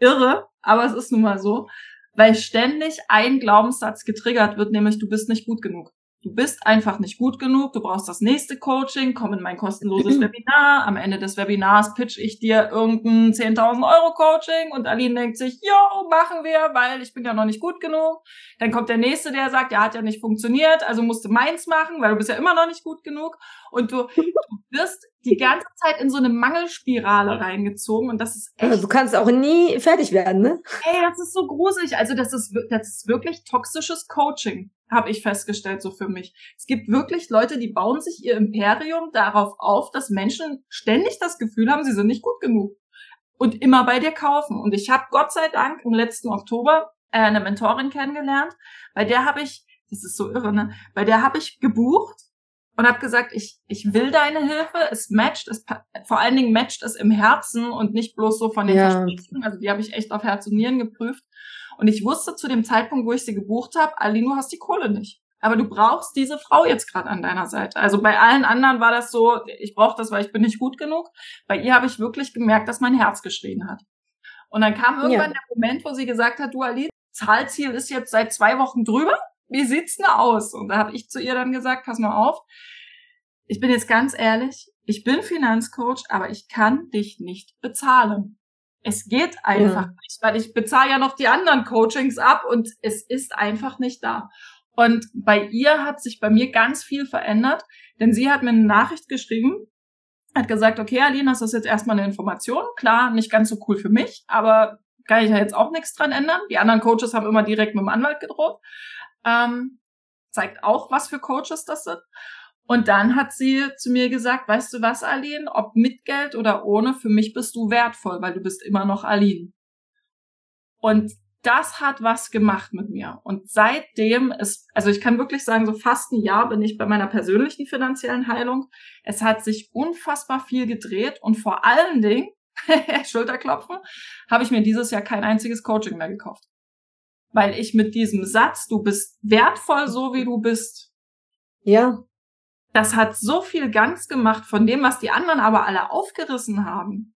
Irre, aber es ist nun mal so. weil ständig ein Glaubenssatz getriggert wird, nämlich du bist nicht gut genug. Du bist einfach nicht gut genug, du brauchst das nächste Coaching, komm in mein kostenloses Webinar. Am Ende des Webinars pitch ich dir irgendein 10.000 Euro Coaching und Aline denkt sich, jo, machen wir, weil ich bin ja noch nicht gut genug. Dann kommt der nächste, der sagt, ja, hat ja nicht funktioniert, also musst du meins machen, weil du bist ja immer noch nicht gut genug. Und du, du wirst die ganze Zeit in so eine Mangelspirale reingezogen und das ist echt. Du kannst auch nie fertig werden, ne? Ey, das ist so gruselig. Also das ist, das ist wirklich toxisches Coaching, habe ich festgestellt so für mich. Es gibt wirklich Leute, die bauen sich ihr Imperium darauf auf, dass Menschen ständig das Gefühl haben, sie sind nicht gut genug und immer bei dir kaufen. Und ich habe Gott sei Dank im letzten Oktober äh, eine Mentorin kennengelernt, bei der habe ich, das ist so irre, ne? Bei der habe ich gebucht und habe gesagt, ich, ich will deine Hilfe, es matcht, es vor allen Dingen matcht es im Herzen und nicht bloß so von den ja. Versprechen. Also die habe ich echt auf Herz und Nieren geprüft. Und ich wusste zu dem Zeitpunkt, wo ich sie gebucht habe, Ali, du hast die Kohle nicht. Aber du brauchst diese Frau jetzt gerade an deiner Seite. Also bei allen anderen war das so, ich brauche das, weil ich bin nicht gut genug. Bei ihr habe ich wirklich gemerkt, dass mein Herz geschrien hat. Und dann kam irgendwann ja. der Moment, wo sie gesagt hat, du Ali, Zahlziel ist jetzt seit zwei Wochen drüber wie sieht's denn aus? Und da habe ich zu ihr dann gesagt, pass mal auf, ich bin jetzt ganz ehrlich, ich bin Finanzcoach, aber ich kann dich nicht bezahlen. Es geht einfach ja. nicht, weil ich bezahle ja noch die anderen Coachings ab und es ist einfach nicht da. Und bei ihr hat sich bei mir ganz viel verändert, denn sie hat mir eine Nachricht geschrieben, hat gesagt, okay, Aline, das ist jetzt erstmal eine Information. Klar, nicht ganz so cool für mich, aber kann ich ja jetzt auch nichts dran ändern. Die anderen Coaches haben immer direkt mit dem Anwalt gedroht ähm, zeigt auch, was für Coaches das sind. Und dann hat sie zu mir gesagt, weißt du was, Aline, ob mit Geld oder ohne, für mich bist du wertvoll, weil du bist immer noch Aline. Und das hat was gemacht mit mir. Und seitdem ist, also ich kann wirklich sagen, so fast ein Jahr bin ich bei meiner persönlichen finanziellen Heilung. Es hat sich unfassbar viel gedreht und vor allen Dingen, Schulterklopfen, habe ich mir dieses Jahr kein einziges Coaching mehr gekauft weil ich mit diesem Satz, du bist wertvoll so wie du bist. Ja. Das hat so viel ganz gemacht von dem, was die anderen aber alle aufgerissen haben.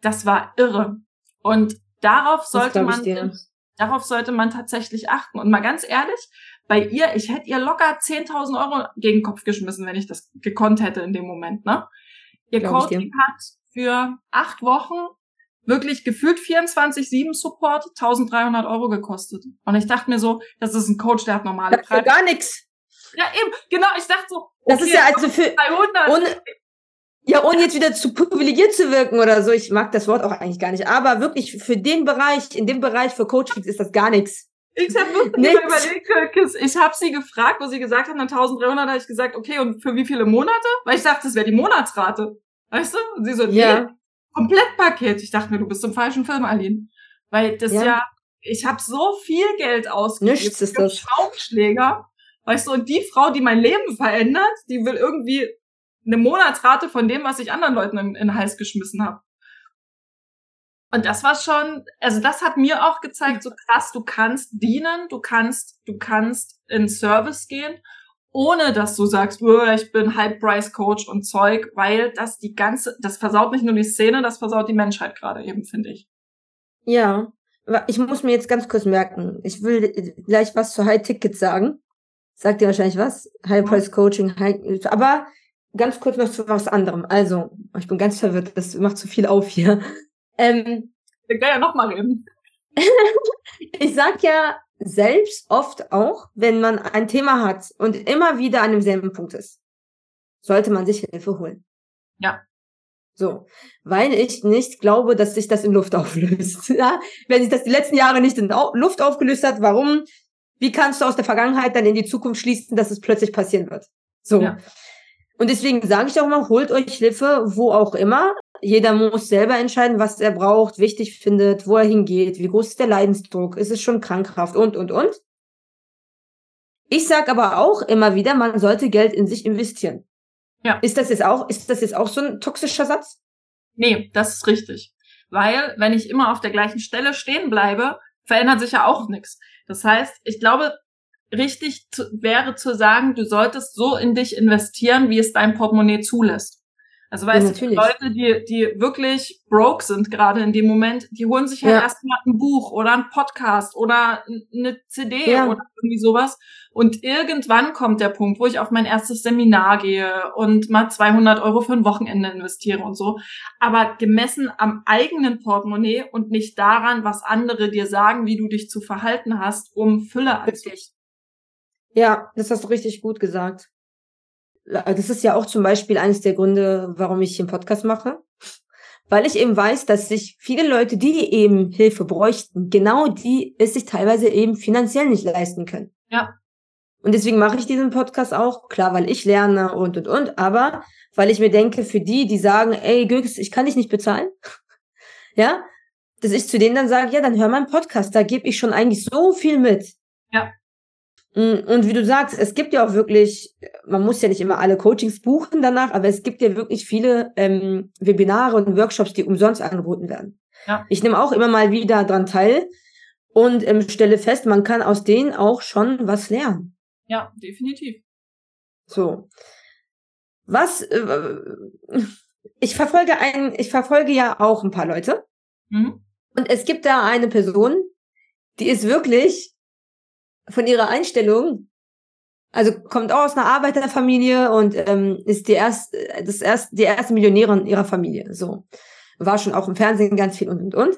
Das war irre. Und darauf sollte man, darauf sollte man tatsächlich achten. Und mal ganz ehrlich, bei ihr, ich hätte ihr locker 10.000 Euro gegen den Kopf geschmissen, wenn ich das gekonnt hätte in dem Moment, ne? Ihr Glaub Coaching hat für acht Wochen wirklich gefühlt 24-7 Support 1300 Euro gekostet. Und ich dachte mir so, das ist ein Coach, der hat normale Preise. gar nichts. Ja, eben, genau, ich dachte so, okay, das ist ja also für 300. Ohne, ja, ohne jetzt wieder zu privilegiert zu wirken oder so, ich mag das Wort auch eigentlich gar nicht, aber wirklich für den Bereich, in dem Bereich für Coachings ist das gar nichts. Ich habe wirklich überlegt, ich habe sie gefragt, wo sie gesagt hat, 1300, habe ich gesagt, okay, und für wie viele Monate? Weil ich dachte, das wäre die Monatsrate. Weißt du? Und sie so, ja. nee, Komplettpaket. Ich dachte mir, du bist im falschen Film, Aline. Weil das ja, ja ich habe so viel Geld ausgegeben Nichts ist das. Schraubenschläger. Weißt du, und die Frau, die mein Leben verändert, die will irgendwie eine Monatsrate von dem, was ich anderen Leuten in, in den Hals geschmissen habe. Und das war schon, also das hat mir auch gezeigt, so krass, du kannst dienen, du kannst, du kannst in Service gehen ohne dass du sagst, ich bin Halbpreis-Coach und Zeug, weil das die ganze, das versaut nicht nur die Szene, das versaut die Menschheit gerade eben, finde ich. Ja, ich muss mir jetzt ganz kurz merken, ich will gleich was zu High Ticket sagen. Sagt dir wahrscheinlich was? High Price Coaching, High, aber ganz kurz noch zu was anderem. Also, ich bin ganz verwirrt, das macht zu viel auf hier. Ähm, ich kann ja nochmal reden. ich sag ja, selbst oft auch, wenn man ein Thema hat und immer wieder an demselben Punkt ist, sollte man sich Hilfe holen. Ja. So, weil ich nicht glaube, dass sich das in Luft auflöst. Ja? Wenn sich das die letzten Jahre nicht in Luft aufgelöst hat, warum? Wie kannst du aus der Vergangenheit dann in die Zukunft schließen, dass es plötzlich passieren wird? So. Ja. Und deswegen sage ich auch mal, holt euch Hilfe, wo auch immer. Jeder muss selber entscheiden, was er braucht, wichtig findet, wo er hingeht, wie groß ist der Leidensdruck, ist es schon krankhaft und, und, und. Ich sage aber auch immer wieder, man sollte Geld in sich investieren. Ja. Ist das jetzt auch, ist das jetzt auch so ein toxischer Satz? Nee, das ist richtig. Weil, wenn ich immer auf der gleichen Stelle stehen bleibe, verändert sich ja auch nichts. Das heißt, ich glaube, richtig zu, wäre zu sagen, du solltest so in dich investieren, wie es dein Portemonnaie zulässt. Also weißt ja, du, Leute, die, die wirklich broke sind gerade in dem Moment, die holen sich halt ja. erstmal ein Buch oder ein Podcast oder eine CD ja. oder irgendwie sowas. Und irgendwann kommt der Punkt, wo ich auf mein erstes Seminar gehe und mal 200 Euro für ein Wochenende investiere und so. Aber gemessen am eigenen Portemonnaie und nicht daran, was andere dir sagen, wie du dich zu verhalten hast, um Fülle anzuziehen. Ja, das hast du richtig gut gesagt. Äh, das ist ja auch zum Beispiel eines der Gründe, warum ich hier einen Podcast mache. Weil ich eben weiß, dass sich viele Leute, die eben Hilfe bräuchten, genau die es sich teilweise eben finanziell nicht leisten können. Ja. Und deswegen mache ich diesen Podcast auch, klar, weil ich lerne und und und, aber weil ich mir denke, für die, die sagen, ey, Göks, ich kann dich nicht bezahlen, ja, dass ich zu denen dann sage, ja, dann hör meinen Podcast, da gebe ich schon eigentlich so viel mit. Ja. Mm, und wie du sagst, es gibt ja auch wirklich, man muss ja nicht immer alle Coachings buchen danach, aber es gibt ja wirklich viele ähm, Webinare und Workshops, die umsonst angeboten werden. Ja. Ich nehme auch immer mal wieder dran teil und ähm, stelle fest, man kann aus denen auch schon was lernen. Ja, definitiv. So. Was, äh, ich verfolge ein, ich verfolge ja auch ein paar Leute. Mhm. Und es gibt da eine Person, die ist wirklich von ihrer Einstellung, also kommt auch aus einer Arbeiterfamilie und ähm, ist die erste, das erste, die erste Millionärin ihrer Familie. So war schon auch im Fernsehen ganz viel und und und.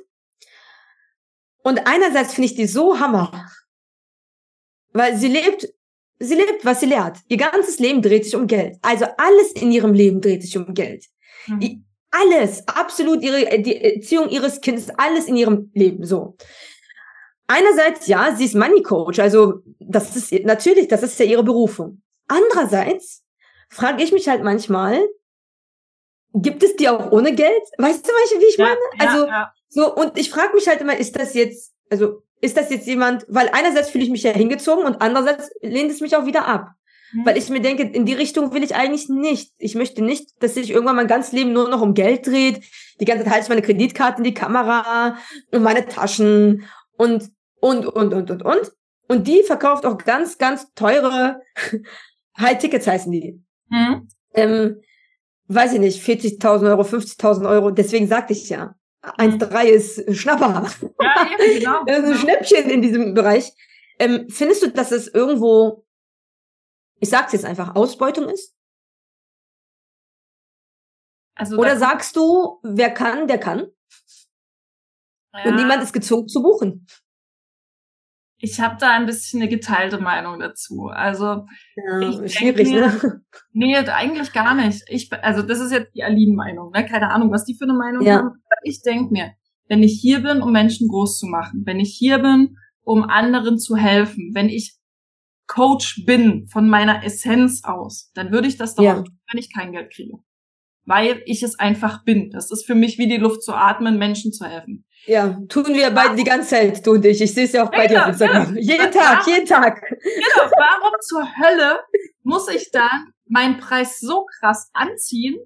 Und einerseits finde ich die so hammer, weil sie lebt, sie lebt, was sie lehrt. Ihr ganzes Leben dreht sich um Geld. Also alles in ihrem Leben dreht sich um Geld. Mhm. Alles, absolut ihre, die Erziehung ihres Kindes, alles in ihrem Leben, so einerseits, ja, sie ist Money Coach, also das ist natürlich, das ist ja ihre Berufung. Andererseits frage ich mich halt manchmal, gibt es die auch ohne Geld? Weißt du, wie ich meine? Ja, also ja. so und ich frage mich halt immer, ist das jetzt, also ist das jetzt jemand, weil einerseits fühle ich mich ja hingezogen und andererseits lehnt es mich auch wieder ab. Mhm. Weil ich mir denke, in die Richtung will ich eigentlich nicht. Ich möchte nicht, dass sich irgendwann mein ganzes Leben nur noch um Geld dreht. Die ganze Zeit halte ich meine Kreditkarte in die Kamera und meine Taschen und und, und, und, und, und. Und die verkauft auch ganz, ganz teure High-Tickets heißen die. Mhm. Ähm, weiß ich nicht, 40.000 Euro, 50.000 Euro. Deswegen sagte ich ja, 1,3 mhm. ist Schnapper. Ja, genau. das ist ein genau. Schnäppchen in diesem Bereich. Ähm, findest du, dass es irgendwo, ich sag's jetzt einfach, Ausbeutung ist? Also Oder sagst du, wer kann, der kann? Ja. Und niemand ist gezwungen zu buchen. Ich habe da ein bisschen eine geteilte Meinung dazu. Also ja, schwierig, mir, ne? Nee, eigentlich gar nicht. Ich, also das ist jetzt die Aline-Meinung, ne? Keine Ahnung, was die für eine Meinung ja. haben. Aber ich denke mir, wenn ich hier bin, um Menschen groß zu machen, wenn ich hier bin, um anderen zu helfen, wenn ich Coach bin von meiner Essenz aus, dann würde ich das doch ja. tun, wenn ich kein Geld kriege weil ich es einfach bin. Das ist für mich wie die Luft zu atmen, Menschen zu helfen. Ja, tun wir beide die ganze Zeit, du und ich. Ich sehe es ja auch bei genau, dir Instagram. Ja. Jeden Tag, jeden Tag. Genau, warum zur Hölle muss ich dann meinen Preis so krass anziehen,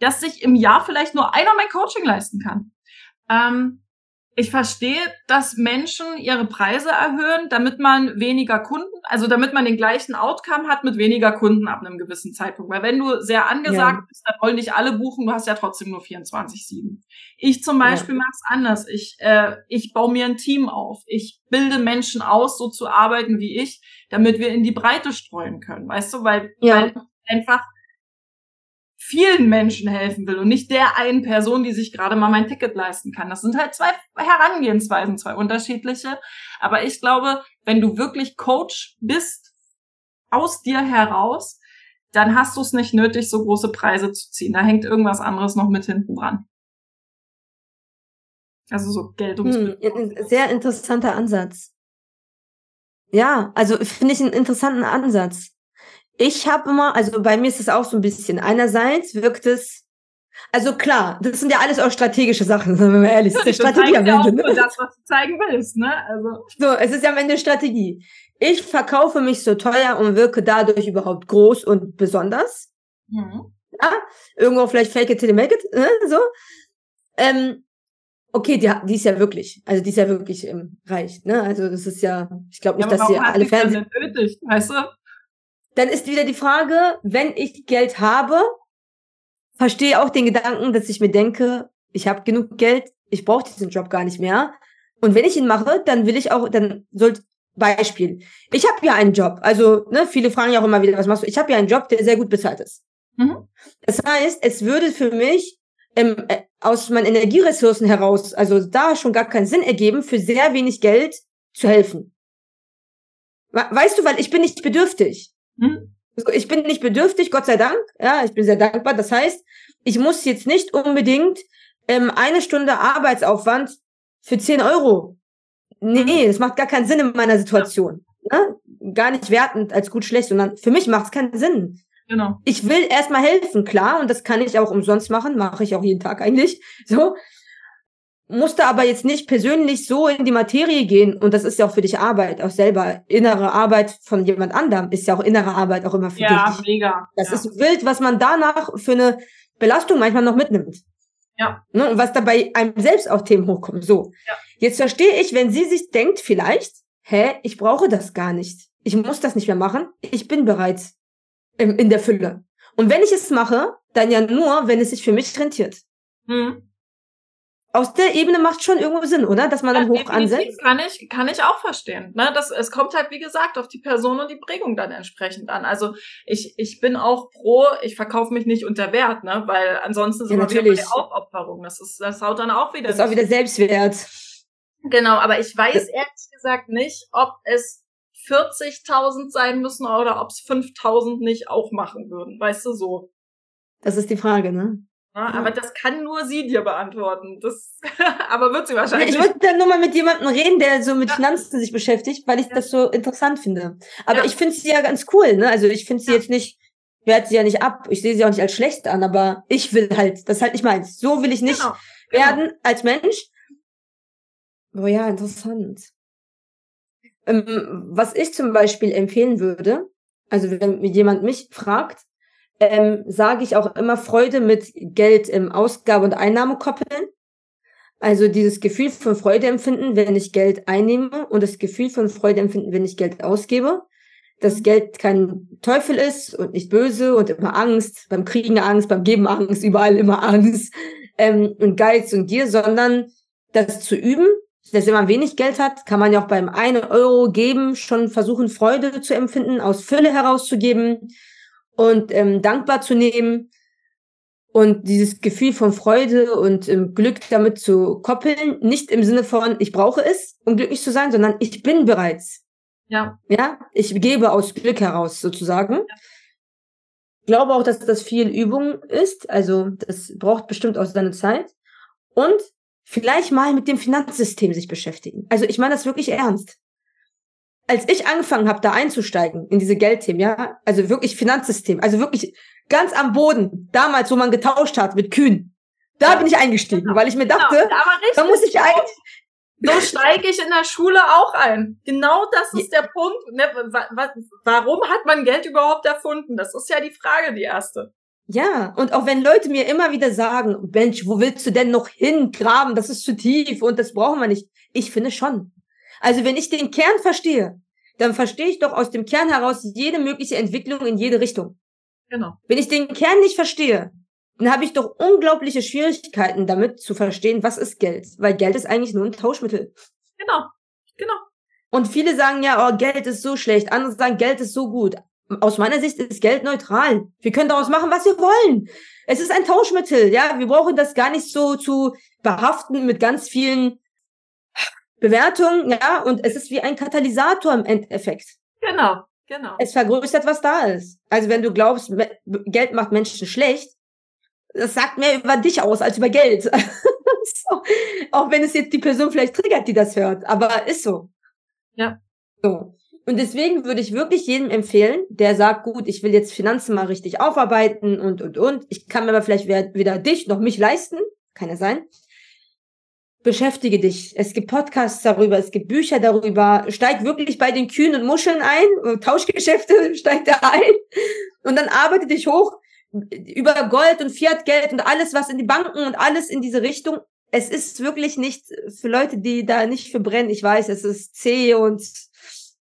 dass sich im Jahr vielleicht nur einer mein Coaching leisten kann? Ähm, ich verstehe, dass Menschen ihre Preise erhöhen, damit man weniger Kunden, also damit man den gleichen Outcome hat mit weniger Kunden ab einem gewissen Zeitpunkt. Weil wenn du sehr angesagt ja. bist, dann wollen dich alle buchen, du hast ja trotzdem nur 24-7. Ich zum Beispiel ja. mag's anders. Ich, äh, ich baue mir ein Team auf. Ich bilde Menschen aus, so zu arbeiten wie ich, damit wir in die Breite streuen können. Weißt du, weil, ja. weil einfach vielen Menschen helfen will und nicht der einen Person, die sich gerade mal mein Ticket leisten kann. Das sind halt zwei Herangehensweisen, zwei unterschiedliche. Aber ich glaube, wenn du wirklich Coach bist, aus dir heraus, dann hast du es nicht nötig, so große Preise zu ziehen. Da hängt irgendwas anderes noch mit hinten dran. Also so Geltungsbedingungen. Hm, sehr interessanter Ansatz. Ja, also finde ich einen interessanten Ansatz. Ich habe immer, also bei mir ist es auch so ein bisschen. Einerseits wirkt es, also klar, das sind ja alles auch strategische Sachen, wenn wir ehrlich. sind. Das ist ja Strategie am Ende. Ja ne? das, was du zeigen willst, ne? Also. So, es ist ja am Ende Strategie. Ich verkaufe mich so teuer und wirke dadurch überhaupt groß und besonders. Mhm. Ja, irgendwo vielleicht fake it till you make it, ne? so. Ähm, okay, die, die ist ja wirklich, also die ist ja wirklich ähm, reich, ne? Also das ist ja, ich glaube nicht, ja, dass sie alle Fernsehen. Nötig, weißt du? Dann ist wieder die Frage, wenn ich Geld habe, verstehe auch den Gedanken, dass ich mir denke, ich habe genug Geld, ich brauche diesen Job gar nicht mehr. Und wenn ich ihn mache, dann will ich auch, dann sollte Beispiel. Ich habe ja einen Job. Also, ne, viele fragen ja auch immer wieder, was machst du? Ich habe ja einen Job, der sehr gut bezahlt ist. Mhm. Das heißt, es würde für mich ähm, äh, aus meinen Energieressourcen heraus, also da schon gar keinen Sinn ergeben, für sehr wenig Geld zu helfen. Weißt du, weil ich bin nicht bedürftig. Mhm. Also ich bin nicht bedürftig, Gott sei Dank. Ja, ich bin sehr dankbar. Das heißt, ich muss jetzt nicht unbedingt ähm, eine Stunde Arbeitsaufwand für 10 Euro. Nee, das macht gar keinen Sinn in meiner Situation. Ne? Gar nicht wertend als gut schlecht, sondern für mich macht es keinen Sinn. Genau. Ich will erstmal helfen, klar, und das kann ich auch umsonst machen, mache ich auch jeden Tag eigentlich. So. Musste aber jetzt nicht persönlich so in die Materie gehen, und das ist ja auch für dich Arbeit, auch selber. Innere Arbeit von jemand anderem ist ja auch innere Arbeit auch immer für ja, dich. Ja, mega. Das ja. ist wild, was man danach für eine Belastung manchmal noch mitnimmt. Ja. Ne, und was dabei einem selbst auch Themen hochkommen. So. Ja. Jetzt verstehe ich, wenn sie sich denkt, vielleicht, hä, ich brauche das gar nicht. Ich muss das nicht mehr machen. Ich bin bereits in, in der Fülle. Und wenn ich es mache, dann ja nur, wenn es sich für mich rentiert. Hm aus der Ebene macht schon irgendwo Sinn, oder? Dass man dann ja, hoch ansetzt. Kann ich, kann ich auch verstehen. Ne? Das, es kommt halt, wie gesagt, auf die Person und die Prägung dann entsprechend an. Also ich, ich bin auch pro, ich verkaufe mich nicht unter Wert, ne? weil ansonsten sind ja, wir wieder bei der Aufopferung. Das, ist, das haut dann auch wieder. Das ist auch wieder Selbstwert. Genau, aber ich weiß das ehrlich gesagt nicht, ob es 40.000 sein müssen oder ob es 5.000 nicht auch machen würden. Weißt du, so. Das ist die Frage, ne? Ja, aber das kann nur sie dir beantworten. Das, aber wird sie wahrscheinlich. Ich würde dann nur mal mit jemandem reden, der so mit ja. Finanzen sich beschäftigt, weil ich ja. das so interessant finde. Aber ich finde sie ja ganz cool, ne? Also ich finde sie jetzt nicht, wehrt sie ja nicht ab. Ich sehe sie auch nicht als schlecht an, aber ich will halt, das ist halt nicht meins. So will ich nicht genau. Genau. werden als Mensch. Oh ja, interessant. Ähm, was ich zum Beispiel empfehlen würde, also wenn jemand mich fragt, ähm, sage ich auch immer Freude mit Geld im Ausgabe- und Einnahme koppeln. Also dieses Gefühl von Freude empfinden, wenn ich Geld einnehme und das Gefühl von Freude empfinden, wenn ich Geld ausgebe. Dass mhm. Geld kein Teufel ist und nicht böse und immer Angst, beim Kriegen Angst, beim Geben Angst, überall immer Angst ähm, und Geiz und Gier, sondern das zu üben, dass wenn man wenig Geld hat, kann man ja auch beim einen Euro geben schon versuchen, Freude zu empfinden, aus Fülle herauszugeben und ähm, dankbar zu nehmen und dieses Gefühl von Freude und ähm, Glück damit zu koppeln, nicht im Sinne von ich brauche es, um glücklich zu sein, sondern ich bin bereits. Ja. Ja, ich gebe aus Glück heraus sozusagen. Ja. Glaube auch, dass das viel Übung ist, also das braucht bestimmt auch seine Zeit und vielleicht mal mit dem Finanzsystem sich beschäftigen. Also ich meine das wirklich ernst als ich angefangen habe, da einzusteigen in diese Geldthemen, ja, also wirklich Finanzsystem, also wirklich ganz am Boden, damals, wo man getauscht hat mit Kühen, da bin ich eingestiegen, genau. weil ich mir genau, dachte, genau, da, muss ich eigentlich. So steige ich in der Schule auch ein. Genau das ist der Punkt. Ne? Warum hat man Geld überhaupt erfunden? Das ist ja die Frage, die erste. Ja, und auch wenn Leute mir immer wieder sagen, Mensch, wo willst du denn noch hingraben? Das ist zu tief und das brauchen wir nicht. Ich finde schon. Also wenn ich den Kern verstehe, dann verstehe ich doch aus dem Kern heraus jede mögliche Entwicklung in jede Richtung. Genau. Wenn ich den Kern nicht verstehe, dann habe ich doch unglaubliche Schwierigkeiten damit zu verstehen, was ist Geld. Weil Geld ist eigentlich nur ein Tauschmittel. Genau, genau. Und viele sagen ja, oh, Geld ist so schlecht. Andere sagen, Geld ist so gut. Aus meiner Sicht ist Geld neutral. Wir können daraus machen, was wir wollen. Es ist ein Tauschmittel, ja. Wir brauchen das gar nicht so zu behaften mit ganz vielen Bewertung, ja, und es ist wie ein Katalysator im Endeffekt. Genau, genau. Es vergrößert, was da ist. Also wenn du glaubst, Geld macht Menschen schlecht, das sagt mehr über dich aus als über Geld. so. Auch wenn es jetzt die Person vielleicht triggert, die das hört, aber ist so. Ja. So. Und deswegen würde ich wirklich jedem empfehlen, der sagt, gut, ich will jetzt Finanzen mal richtig aufarbeiten und, und, und. Ich kann mir aber vielleicht weder dich noch mich leisten. Kann ja sein beschäftige dich. Es gibt Podcasts darüber, es gibt Bücher darüber. Steig wirklich bei den Kühen und Muscheln ein, Tauschgeschäfte, steig da ein und dann arbeite dich hoch über Gold und Fiatgeld und alles, was in die Banken und alles in diese Richtung. Es ist wirklich nicht für Leute, die da nicht für brennen. Ich weiß, es ist zäh und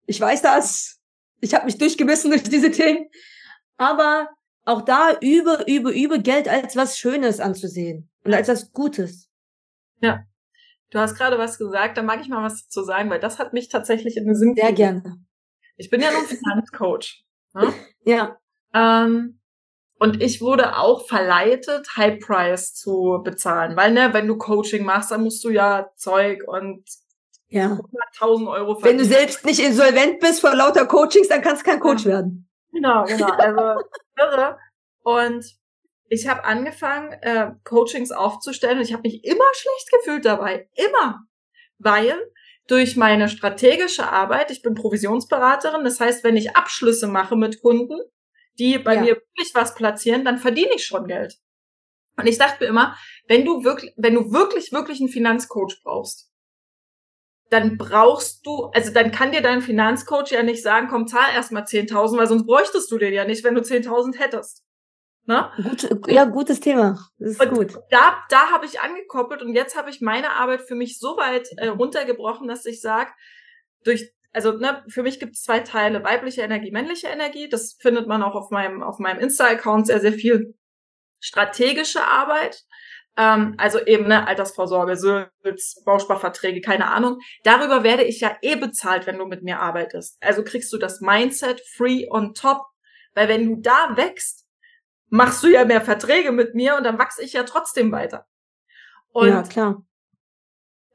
ich weiß das. Ich habe mich durchgebissen durch diese Themen. Aber auch da über, über, über Geld als was Schönes anzusehen und als was Gutes. Ja. Du hast gerade was gesagt, da mag ich mal was zu sagen, weil das hat mich tatsächlich in den Sinn. Sehr gerne. Ich bin ja nun Finanzcoach. Ne? Ja. Ähm, und ich wurde auch verleitet, High Price zu bezahlen. Weil, ne, wenn du Coaching machst, dann musst du ja Zeug und ja. 100.000 Euro verdienen. Wenn du selbst nicht insolvent bist vor lauter Coachings, dann kannst du kein Coach ja. werden. Genau, genau. Also, irre. Und ich habe angefangen, äh, Coachings aufzustellen und ich habe mich immer schlecht gefühlt dabei. Immer. Weil durch meine strategische Arbeit, ich bin Provisionsberaterin, das heißt, wenn ich Abschlüsse mache mit Kunden, die bei ja. mir wirklich was platzieren, dann verdiene ich schon Geld. Und ich dachte mir immer, wenn du wirklich, wenn du wirklich, wirklich einen Finanzcoach brauchst, dann brauchst du, also dann kann dir dein Finanzcoach ja nicht sagen, komm, zahl erstmal 10.000, weil sonst bräuchtest du den ja nicht, wenn du 10.000 hättest. Ne? Gut, ja, gutes Thema. Das ist und gut. Da, da habe ich angekoppelt und jetzt habe ich meine Arbeit für mich so weit äh, runtergebrochen, dass ich sage, durch, also ne, für mich gibt es zwei Teile, weibliche Energie, männliche Energie. Das findet man auch auf meinem, auf meinem Insta-Account sehr, sehr viel strategische Arbeit. Ähm, also eben ne, Altersvorsorge, Sülz, Bausparverträge, keine Ahnung. Darüber werde ich ja eh bezahlt, wenn du mit mir arbeitest. Also kriegst du das Mindset free on top. Weil wenn du da wächst, machst du ja mehr Verträge mit mir und dann wachse ich ja trotzdem weiter. Und ja, klar.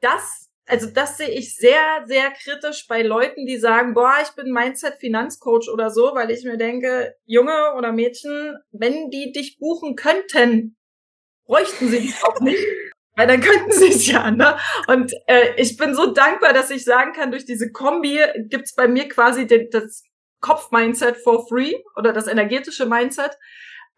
Das, also das sehe ich sehr, sehr kritisch bei Leuten, die sagen, boah, ich bin Mindset-Finanzcoach oder so, weil ich mir denke, Junge oder Mädchen, wenn die dich buchen könnten, bräuchten sie dich auch nicht. Weil dann könnten sie es ja, ne? Und äh, ich bin so dankbar, dass ich sagen kann, durch diese Kombi gibt's bei mir quasi den, das Kopf-Mindset for free oder das energetische Mindset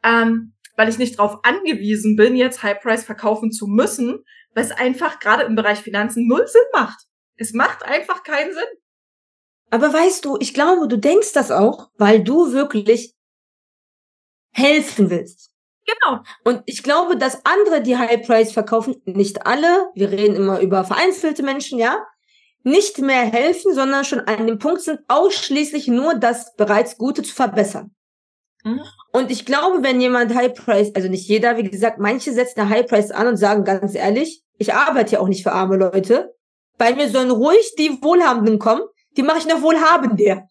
ähm, weil ich nicht darauf angewiesen bin, jetzt High Price verkaufen zu müssen, weil es einfach gerade im Bereich Finanzen null Sinn macht. Es macht einfach keinen Sinn. Aber weißt du, ich glaube, du denkst das auch, weil du wirklich helfen willst. Genau. Und ich glaube, dass andere, die High Price verkaufen, nicht alle, wir reden immer über vereinzelte Menschen, ja, nicht mehr helfen, sondern schon an dem Punkt sind, ausschließlich nur das bereits Gute zu verbessern. Mhm. Und ich glaube, wenn jemand High Price, also nicht jeder, wie gesagt, manche setzen eine High Price an und sagen ganz ehrlich, ich arbeite ja auch nicht für arme Leute. Bei mir sollen ruhig die Wohlhabenden kommen, die mache ich noch wohlhabender.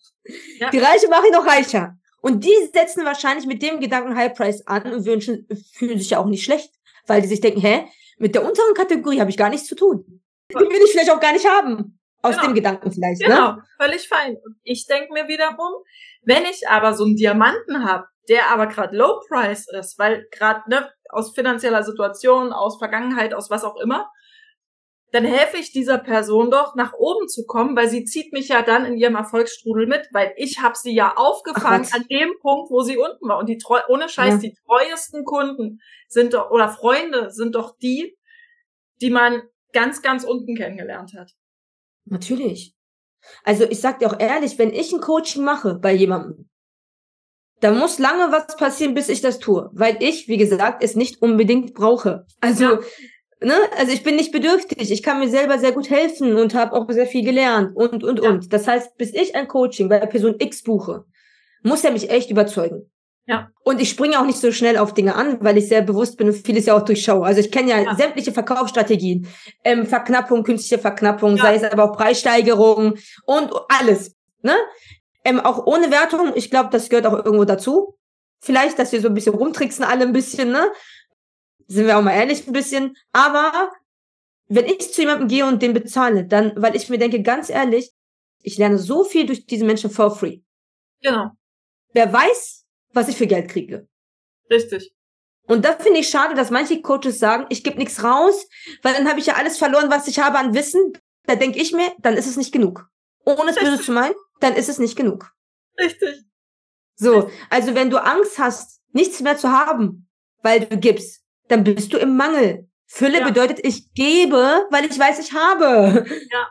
Ja. Die Reiche mache ich noch reicher. Und die setzen wahrscheinlich mit dem Gedanken High Price an und wünschen, fühlen sich ja auch nicht schlecht, weil die sich denken, hä, mit der unteren Kategorie habe ich gar nichts zu tun. Die will ich vielleicht auch gar nicht haben. Aus genau. dem Gedanken vielleicht. Ne? Genau, ne? völlig fein. Ich denke mir wiederum, wenn ich aber so einen Diamanten habe, der aber gerade Low Price ist, weil gerade ne, aus finanzieller Situation, aus Vergangenheit, aus was auch immer, dann helfe ich dieser Person doch nach oben zu kommen, weil sie zieht mich ja dann in ihrem Erfolgsstrudel mit, weil ich habe sie ja aufgefangen an dem Punkt, wo sie unten war. Und die treu ohne Scheiß, ja. die treuesten Kunden sind doch oder Freunde sind doch die, die man ganz, ganz unten kennengelernt hat. Natürlich. Also ich sag dir auch ehrlich, wenn ich ein Coaching mache bei jemandem, da muss lange was passieren, bis ich das tue, weil ich, wie gesagt, es nicht unbedingt brauche. Also, ja. ne, also ich bin nicht bedürftig, ich kann mir selber sehr gut helfen und habe auch sehr viel gelernt und und ja. und. Das heißt, bis ich ein Coaching bei Person X buche, muss er mich echt überzeugen. Ja. Und ich springe auch nicht so schnell auf Dinge an, weil ich sehr bewusst bin und vieles ja auch durchschaue. Also ich kenne ja, ja, sämtliche Verkaufsstrategien, ähm, Verknappung, künstliche Verknappung, ja. sei es aber auch Preissteigerung und alles. Ne? Ähm, auch ohne Wertung, ich glaube, das gehört auch irgendwo dazu. Vielleicht, dass wir so ein bisschen rumtricksen alle ein bisschen, ne? Sind wir auch mal ehrlich ein bisschen. Aber wenn ich zu jemandem gehe und den bezahle, dann, weil ich mir denke, ganz ehrlich, ich lerne so viel durch diese Menschen for free. Genau. Wer weiß, was ich für Geld kriege. Richtig. Und da finde ich schade, dass manche Coaches sagen, ich gebe nichts raus, weil dann habe ich ja alles verloren, was ich habe an Wissen. Da denke ich mir, dann ist es nicht genug. Ohne es böse zu meinen dann ist es nicht genug. Richtig. So, also wenn du Angst hast, nichts mehr zu haben, weil du gibst, dann bist du im Mangel. Fülle ja. bedeutet, ich gebe, weil ich weiß, ich habe. Ja.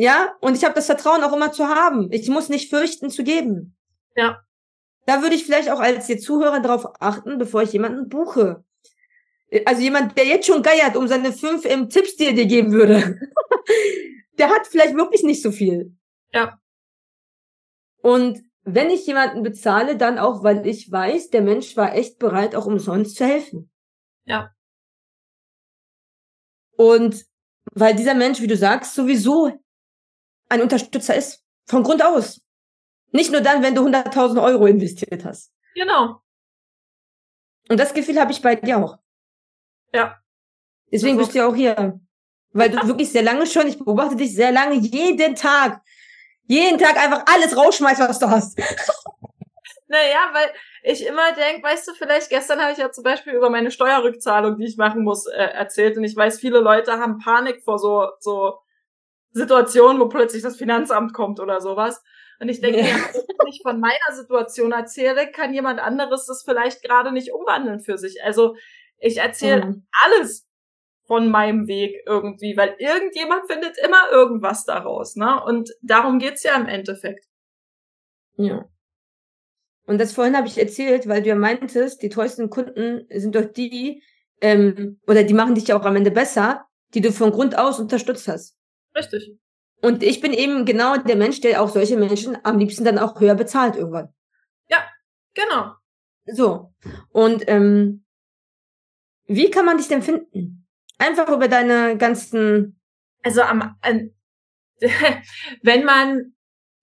Ja, und ich habe das Vertrauen auch immer zu haben. Ich muss nicht fürchten zu geben. Ja. Da würde ich vielleicht auch als ihr Zuhörer darauf achten, bevor ich jemanden buche. Also jemand, der jetzt schon geiert um seine fünf im Tipps, die er dir geben würde. der hat vielleicht wirklich nicht so viel. Ja. Und wenn ich jemanden bezahle, dann auch, weil ich weiß, der Mensch war echt bereit, auch umsonst zu helfen. Ja. Und weil dieser Mensch, wie du sagst, sowieso ein Unterstützer ist. Von Grund aus. Nicht nur dann, wenn du 100.000 Euro investiert hast. Genau. Und das Gefühl habe ich bei dir auch. Ja. Deswegen bist du ja auch hier. Weil du wirklich sehr lange schon, ich beobachte dich sehr lange, jeden Tag, jeden Tag einfach alles rausschmeißt, was du hast. Naja, weil ich immer denk, weißt du, vielleicht gestern habe ich ja zum Beispiel über meine Steuerrückzahlung, die ich machen muss, äh, erzählt. Und ich weiß, viele Leute haben Panik vor so, so Situationen, wo plötzlich das Finanzamt kommt oder sowas. Und ich denke, ja. wenn ich von meiner Situation erzähle, kann jemand anderes das vielleicht gerade nicht umwandeln für sich. Also ich erzähle mhm. alles von meinem Weg irgendwie, weil irgendjemand findet immer irgendwas daraus, ne? Und darum geht's ja im Endeffekt. Ja. Und das vorhin habe ich erzählt, weil du ja meintest, die teuersten Kunden sind doch die, ähm, oder die machen dich ja auch am Ende besser, die du von Grund aus unterstützt hast. Richtig. Und ich bin eben genau der Mensch, der auch solche Menschen am liebsten dann auch höher bezahlt irgendwann. Ja, genau. So. Und ähm, wie kann man dich denn finden? Einfach über deine ganzen. Also am, an, wenn man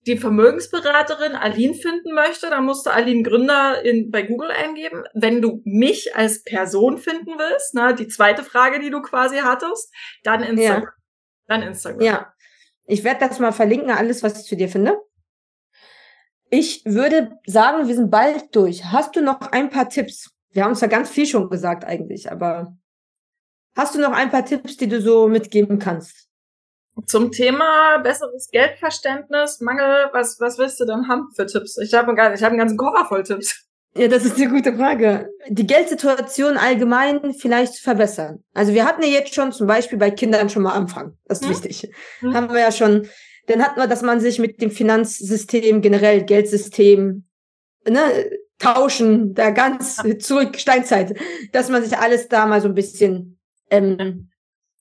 die Vermögensberaterin Aline finden möchte, dann musst du Aline Gründer in, bei Google eingeben. Wenn du mich als Person finden willst, ne, die zweite Frage, die du quasi hattest, dann Instagram. Ja. Dann Instagram. Ja. Ich werde das mal verlinken, alles, was ich zu dir finde. Ich würde sagen, wir sind bald durch. Hast du noch ein paar Tipps? Wir haben ja ganz viel schon gesagt eigentlich, aber hast du noch ein paar Tipps, die du so mitgeben kannst? Zum Thema besseres Geldverständnis, Mangel, was, was willst du denn haben für Tipps? Ich habe ich hab einen ganzen Koffer voll Tipps. Ja, das ist eine gute Frage. Die Geldsituation allgemein vielleicht verbessern. Also wir hatten ja jetzt schon zum Beispiel bei Kindern schon mal anfangen. Das ist hm. wichtig. Hm. Haben wir ja schon. Dann hatten wir, dass man sich mit dem Finanzsystem, generell Geldsystem, ne, tauschen, da ganz zurück, Steinzeit, dass man sich alles da mal so ein bisschen ähm,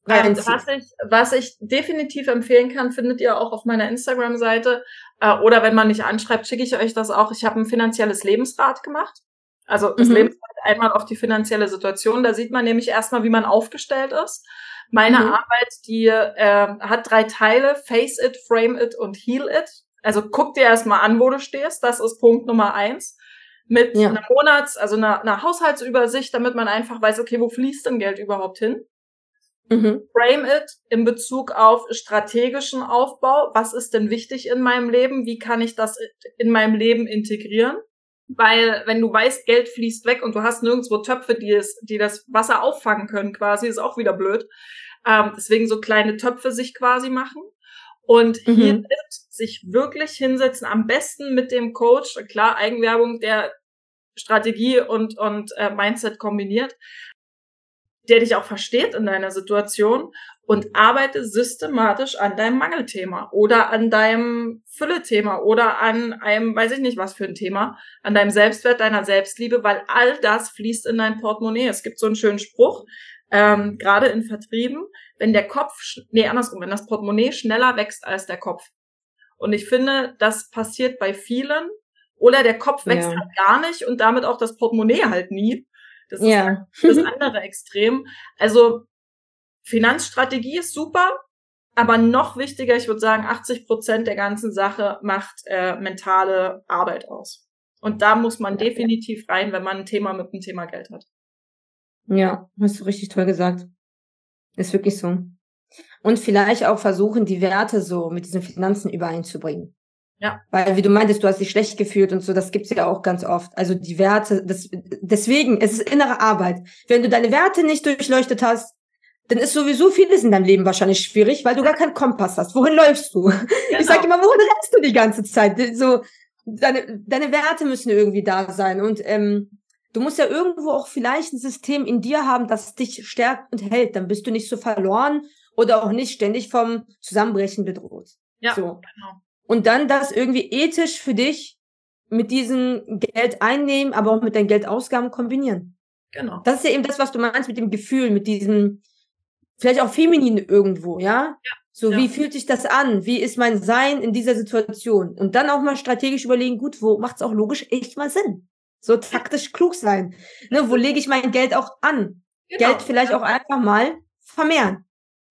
ähm, was, ich, was ich definitiv empfehlen kann, findet ihr auch auf meiner Instagram-Seite. Äh, oder wenn man mich anschreibt, schicke ich euch das auch. Ich habe ein finanzielles Lebensrad gemacht. Also das mhm. Lebensrad einmal auf die finanzielle Situation. Da sieht man nämlich erstmal, wie man aufgestellt ist. Meine mhm. Arbeit, die äh, hat drei Teile, Face It, Frame It und Heal It. Also guck dir erstmal an, wo du stehst. Das ist Punkt Nummer eins. Mit ja. einer Monats-, also einer, einer Haushaltsübersicht, damit man einfach weiß, okay, wo fließt denn Geld überhaupt hin? Mhm. Frame it in Bezug auf strategischen Aufbau. Was ist denn wichtig in meinem Leben? Wie kann ich das in meinem Leben integrieren? Weil wenn du weißt, Geld fließt weg und du hast nirgendwo Töpfe, die, es, die das Wasser auffangen können, quasi, ist auch wieder blöd. Ähm, deswegen so kleine Töpfe sich quasi machen. Und mhm. hier sich wirklich hinsetzen, am besten mit dem Coach, klar, Eigenwerbung, der Strategie und, und äh, Mindset kombiniert, der dich auch versteht in deiner Situation und arbeite systematisch an deinem Mangelthema oder an deinem Fülle-Thema oder an einem, weiß ich nicht was für ein Thema, an deinem Selbstwert, deiner Selbstliebe, weil all das fließt in dein Portemonnaie. Es gibt so einen schönen Spruch, ähm, gerade in Vertrieben, wenn der Kopf, nee, andersrum, wenn das Portemonnaie schneller wächst als der Kopf. Und ich finde, das passiert bei vielen. Oder der Kopf wächst ja. halt gar nicht und damit auch das Portemonnaie halt nie. Das ist ja. Halt das andere Extrem. Also Finanzstrategie ist super, aber noch wichtiger, ich würde sagen, 80 Prozent der ganzen Sache macht äh, mentale Arbeit aus. Und da muss man definitiv rein, wenn man ein Thema mit dem Thema Geld hat. Ja, hast du richtig toll gesagt. Ist wirklich so. Und vielleicht auch versuchen, die Werte so mit diesen Finanzen übereinzubringen. Ja. Weil, wie du meintest, du hast dich schlecht gefühlt und so, das gibt's ja auch ganz oft. Also die Werte, das, deswegen, es ist innere Arbeit. Wenn du deine Werte nicht durchleuchtet hast, dann ist sowieso vieles in deinem Leben wahrscheinlich schwierig, weil du gar keinen Kompass hast. Wohin läufst du? Genau. Ich sag immer, wohin rennst du die ganze Zeit? So, deine, deine Werte müssen irgendwie da sein. Und ähm, du musst ja irgendwo auch vielleicht ein System in dir haben, das dich stärkt und hält. Dann bist du nicht so verloren oder auch nicht ständig vom Zusammenbrechen bedroht. Ja, so. genau und dann das irgendwie ethisch für dich mit diesem Geld einnehmen, aber auch mit deinen Geldausgaben kombinieren. Genau. Das ist ja eben das, was du meinst mit dem Gefühl, mit diesem, vielleicht auch feminin irgendwo, ja? Ja. So, ja. wie fühlt sich das an? Wie ist mein Sein in dieser Situation? Und dann auch mal strategisch überlegen, gut, wo macht es auch logisch echt mal Sinn? So taktisch klug sein. Ne, wo lege ich mein Geld auch an? Genau. Geld vielleicht auch einfach mal vermehren.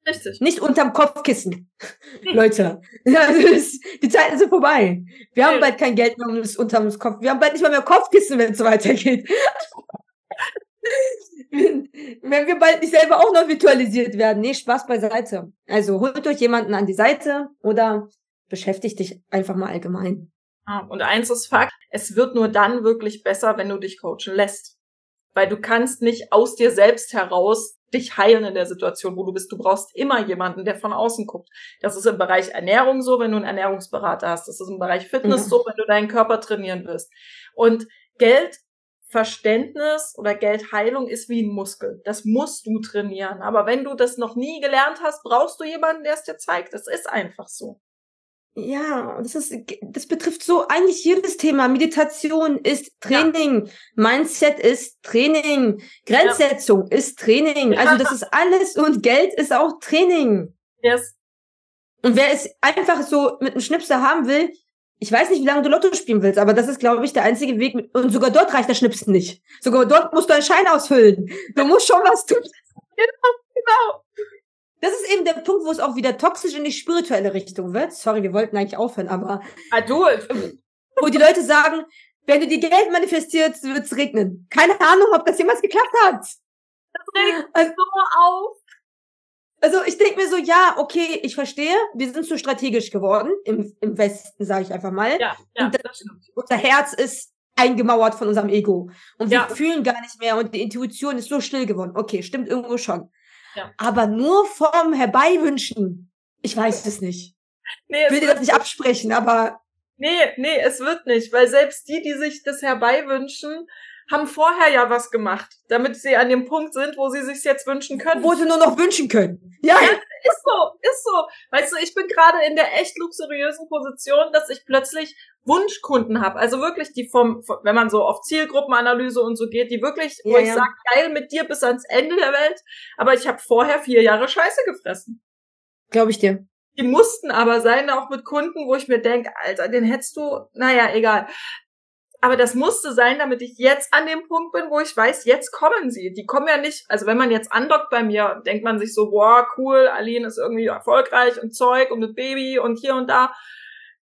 Richtig. Nicht unterm Kopfkissen. Leute. die Zeiten sind vorbei. Wir haben bald kein Geld mehr unterm Kopf. Wir haben bald nicht mal mehr Kopfkissen, wenn es so weitergeht. wenn wir bald nicht selber auch noch virtualisiert werden. Nee, Spaß beiseite. Also holt euch jemanden an die Seite oder beschäftigt dich einfach mal allgemein. Und eins ist Fakt, es wird nur dann wirklich besser, wenn du dich coachen lässt. Weil du kannst nicht aus dir selbst heraus dich heilen in der Situation, wo du bist. Du brauchst immer jemanden, der von außen guckt. Das ist im Bereich Ernährung so, wenn du einen Ernährungsberater hast. Das ist im Bereich Fitness mhm. so, wenn du deinen Körper trainieren willst. Und Geld Verständnis oder Geldheilung ist wie ein Muskel. Das musst du trainieren. Aber wenn du das noch nie gelernt hast, brauchst du jemanden, der es dir zeigt. Das ist einfach so. Ja, das ist, das betrifft so eigentlich jedes Thema. Meditation ist Training. Ja. Mindset ist Training. Grenzsetzung ja. ist Training. Also das ist alles und Geld ist auch Training. Yes. Und wer es einfach so mit einem Schnipsel haben will, ich weiß nicht, wie lange du Lotto spielen willst, aber das ist, glaube ich, der einzige Weg. Und sogar dort reicht der Schnipsen nicht. Sogar dort musst du einen Schein ausfüllen. Du musst schon was tun. Genau, genau. Das ist eben der Punkt, wo es auch wieder toxisch in die spirituelle Richtung wird. Sorry, wir wollten eigentlich aufhören, aber. Du. Wo die Leute sagen, wenn du die Geld manifestierst, wird es regnen. Keine Ahnung, ob das jemals geklappt hat. Das regt also, so auf. Also ich denke mir so, ja, okay, ich verstehe, wir sind zu strategisch geworden, im, im Westen, sage ich einfach mal. Ja, ja, und das, unser Herz ist eingemauert von unserem Ego. Und wir ja. fühlen gar nicht mehr und die Intuition ist so still geworden. Okay, stimmt irgendwo schon. Ja. Aber nur vom Herbeiwünschen. Ich weiß es nicht. Nee, ich will dir das nicht absprechen, aber. Nee, nee, es wird nicht, weil selbst die, die sich das herbeiwünschen, haben vorher ja was gemacht, damit sie an dem Punkt sind, wo sie sich jetzt wünschen können. Wo sie nur noch wünschen können. Ja. ja ist so, ist so. Weißt du, ich bin gerade in der echt luxuriösen Position, dass ich plötzlich Wunschkunden habe. Also wirklich die vom, wenn man so auf Zielgruppenanalyse und so geht, die wirklich, ja, wo ich ja. sage, geil mit dir bis ans Ende der Welt. Aber ich habe vorher vier Jahre Scheiße gefressen. Glaube ich dir. Die mussten aber sein, auch mit Kunden, wo ich mir denke, Alter, den hättest du, naja, egal. Aber das musste sein, damit ich jetzt an dem Punkt bin, wo ich weiß, jetzt kommen sie. Die kommen ja nicht, also wenn man jetzt andockt bei mir, denkt man sich so, boah, cool, Aline ist irgendwie erfolgreich und Zeug und mit Baby und hier und da.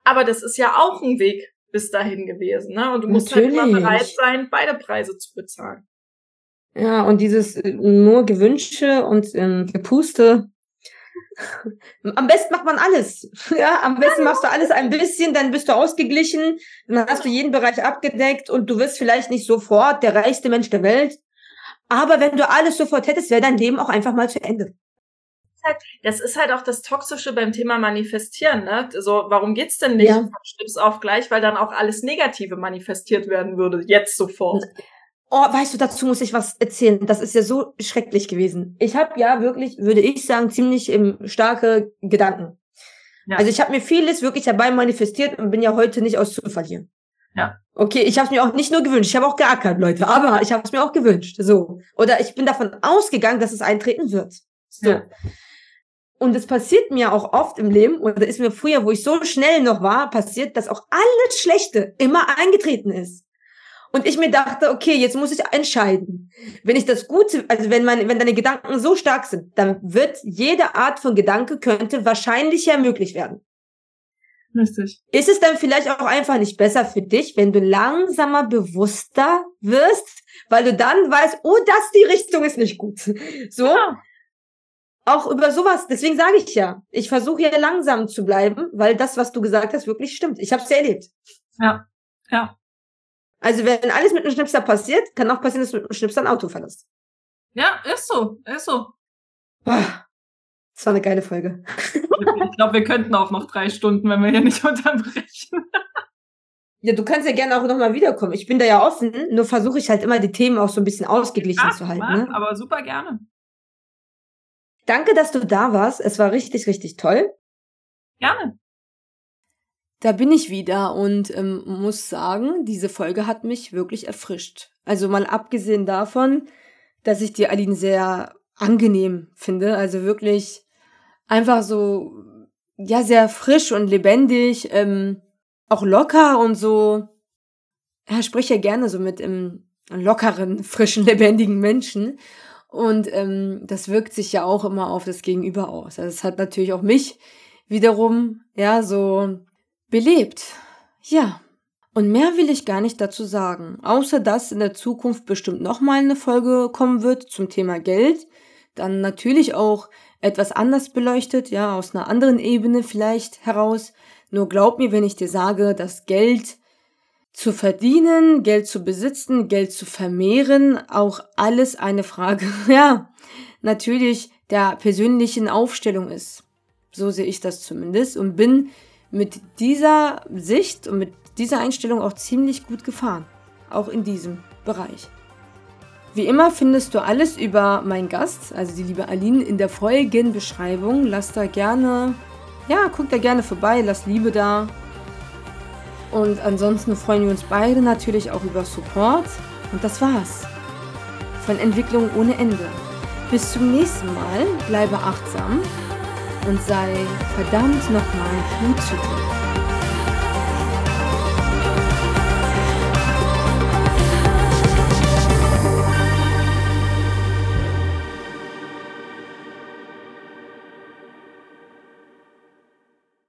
Aber das ist ja auch ein Weg bis dahin gewesen, ne? Und du musst Natürlich. halt immer bereit sein, beide Preise zu bezahlen. Ja, und dieses nur Gewünsche und ähm, Gepuste. Am besten macht man alles. Ja, am besten machst du alles ein bisschen, dann bist du ausgeglichen, dann hast du jeden Bereich abgedeckt und du wirst vielleicht nicht sofort der reichste Mensch der Welt. Aber wenn du alles sofort hättest, wäre dein Leben auch einfach mal zu Ende halt, das ist halt auch das Toxische beim Thema Manifestieren, ne? So, warum geht's denn nicht ja. von Schnips auf gleich, weil dann auch alles Negative manifestiert werden würde, jetzt sofort. Oh, weißt du, dazu muss ich was erzählen. Das ist ja so schrecklich gewesen. Ich habe ja wirklich, würde ich sagen, ziemlich ähm, starke Gedanken. Ja. Also ich habe mir vieles wirklich dabei manifestiert und bin ja heute nicht aus Zufall hier. Ja. Okay, ich habe es mir auch nicht nur gewünscht, ich habe auch geackert, Leute, aber ich habe es mir auch gewünscht. So. Oder ich bin davon ausgegangen, dass es eintreten wird. So. Ja. Und es passiert mir auch oft im Leben, oder ist mir früher, wo ich so schnell noch war, passiert, dass auch alles Schlechte immer eingetreten ist. Und ich mir dachte, okay, jetzt muss ich entscheiden. Wenn ich das Gute, also wenn man, wenn deine Gedanken so stark sind, dann wird jede Art von Gedanke könnte wahrscheinlicher möglich werden. Richtig. Ist es dann vielleicht auch einfach nicht besser für dich, wenn du langsamer bewusster wirst, weil du dann weißt, oh, das die Richtung ist nicht gut. So. Ja auch über sowas, deswegen sage ich ja, ich versuche ja langsam zu bleiben, weil das, was du gesagt hast, wirklich stimmt. Ich habe es ja erlebt. Ja, ja. Also wenn alles mit einem Schnipser passiert, kann auch passieren, dass du mit einem Schnipser ein Auto verlässt. Ja, ist so, ist so. Das war eine geile Folge. Ich glaube, wir könnten auch noch drei Stunden, wenn wir hier nicht unterbrechen. Ja, du kannst ja gerne auch nochmal wiederkommen. Ich bin da ja offen, nur versuche ich halt immer die Themen auch so ein bisschen ausgeglichen ja, zu halten. Ne? Aber super gerne. Danke, dass du da warst. Es war richtig, richtig toll. Gerne. Da bin ich wieder und ähm, muss sagen, diese Folge hat mich wirklich erfrischt. Also mal abgesehen davon, dass ich die Aline sehr angenehm finde. Also wirklich einfach so, ja, sehr frisch und lebendig, ähm, auch locker und so. Er spricht ja gerne so mit ähm, lockeren, frischen, lebendigen Menschen. Und ähm, das wirkt sich ja auch immer auf das Gegenüber aus. Also es hat natürlich auch mich wiederum, ja, so belebt. Ja. Und mehr will ich gar nicht dazu sagen, außer dass in der Zukunft bestimmt nochmal eine Folge kommen wird zum Thema Geld. Dann natürlich auch etwas anders beleuchtet, ja, aus einer anderen Ebene vielleicht heraus. Nur glaub mir, wenn ich dir sage, dass Geld zu verdienen, Geld zu besitzen, Geld zu vermehren, auch alles eine Frage, ja, natürlich der persönlichen Aufstellung ist. So sehe ich das zumindest und bin mit dieser Sicht und mit dieser Einstellung auch ziemlich gut gefahren. Auch in diesem Bereich. Wie immer findest du alles über meinen Gast, also die liebe Aline, in der Folgenbeschreibung. Lass da gerne, ja, guck da gerne vorbei, lass Liebe da. Und ansonsten freuen wir uns beide natürlich auch über Support. Und das war's. Von Entwicklung ohne Ende. Bis zum nächsten Mal, bleibe achtsam und sei verdammt nochmal gut zu dir.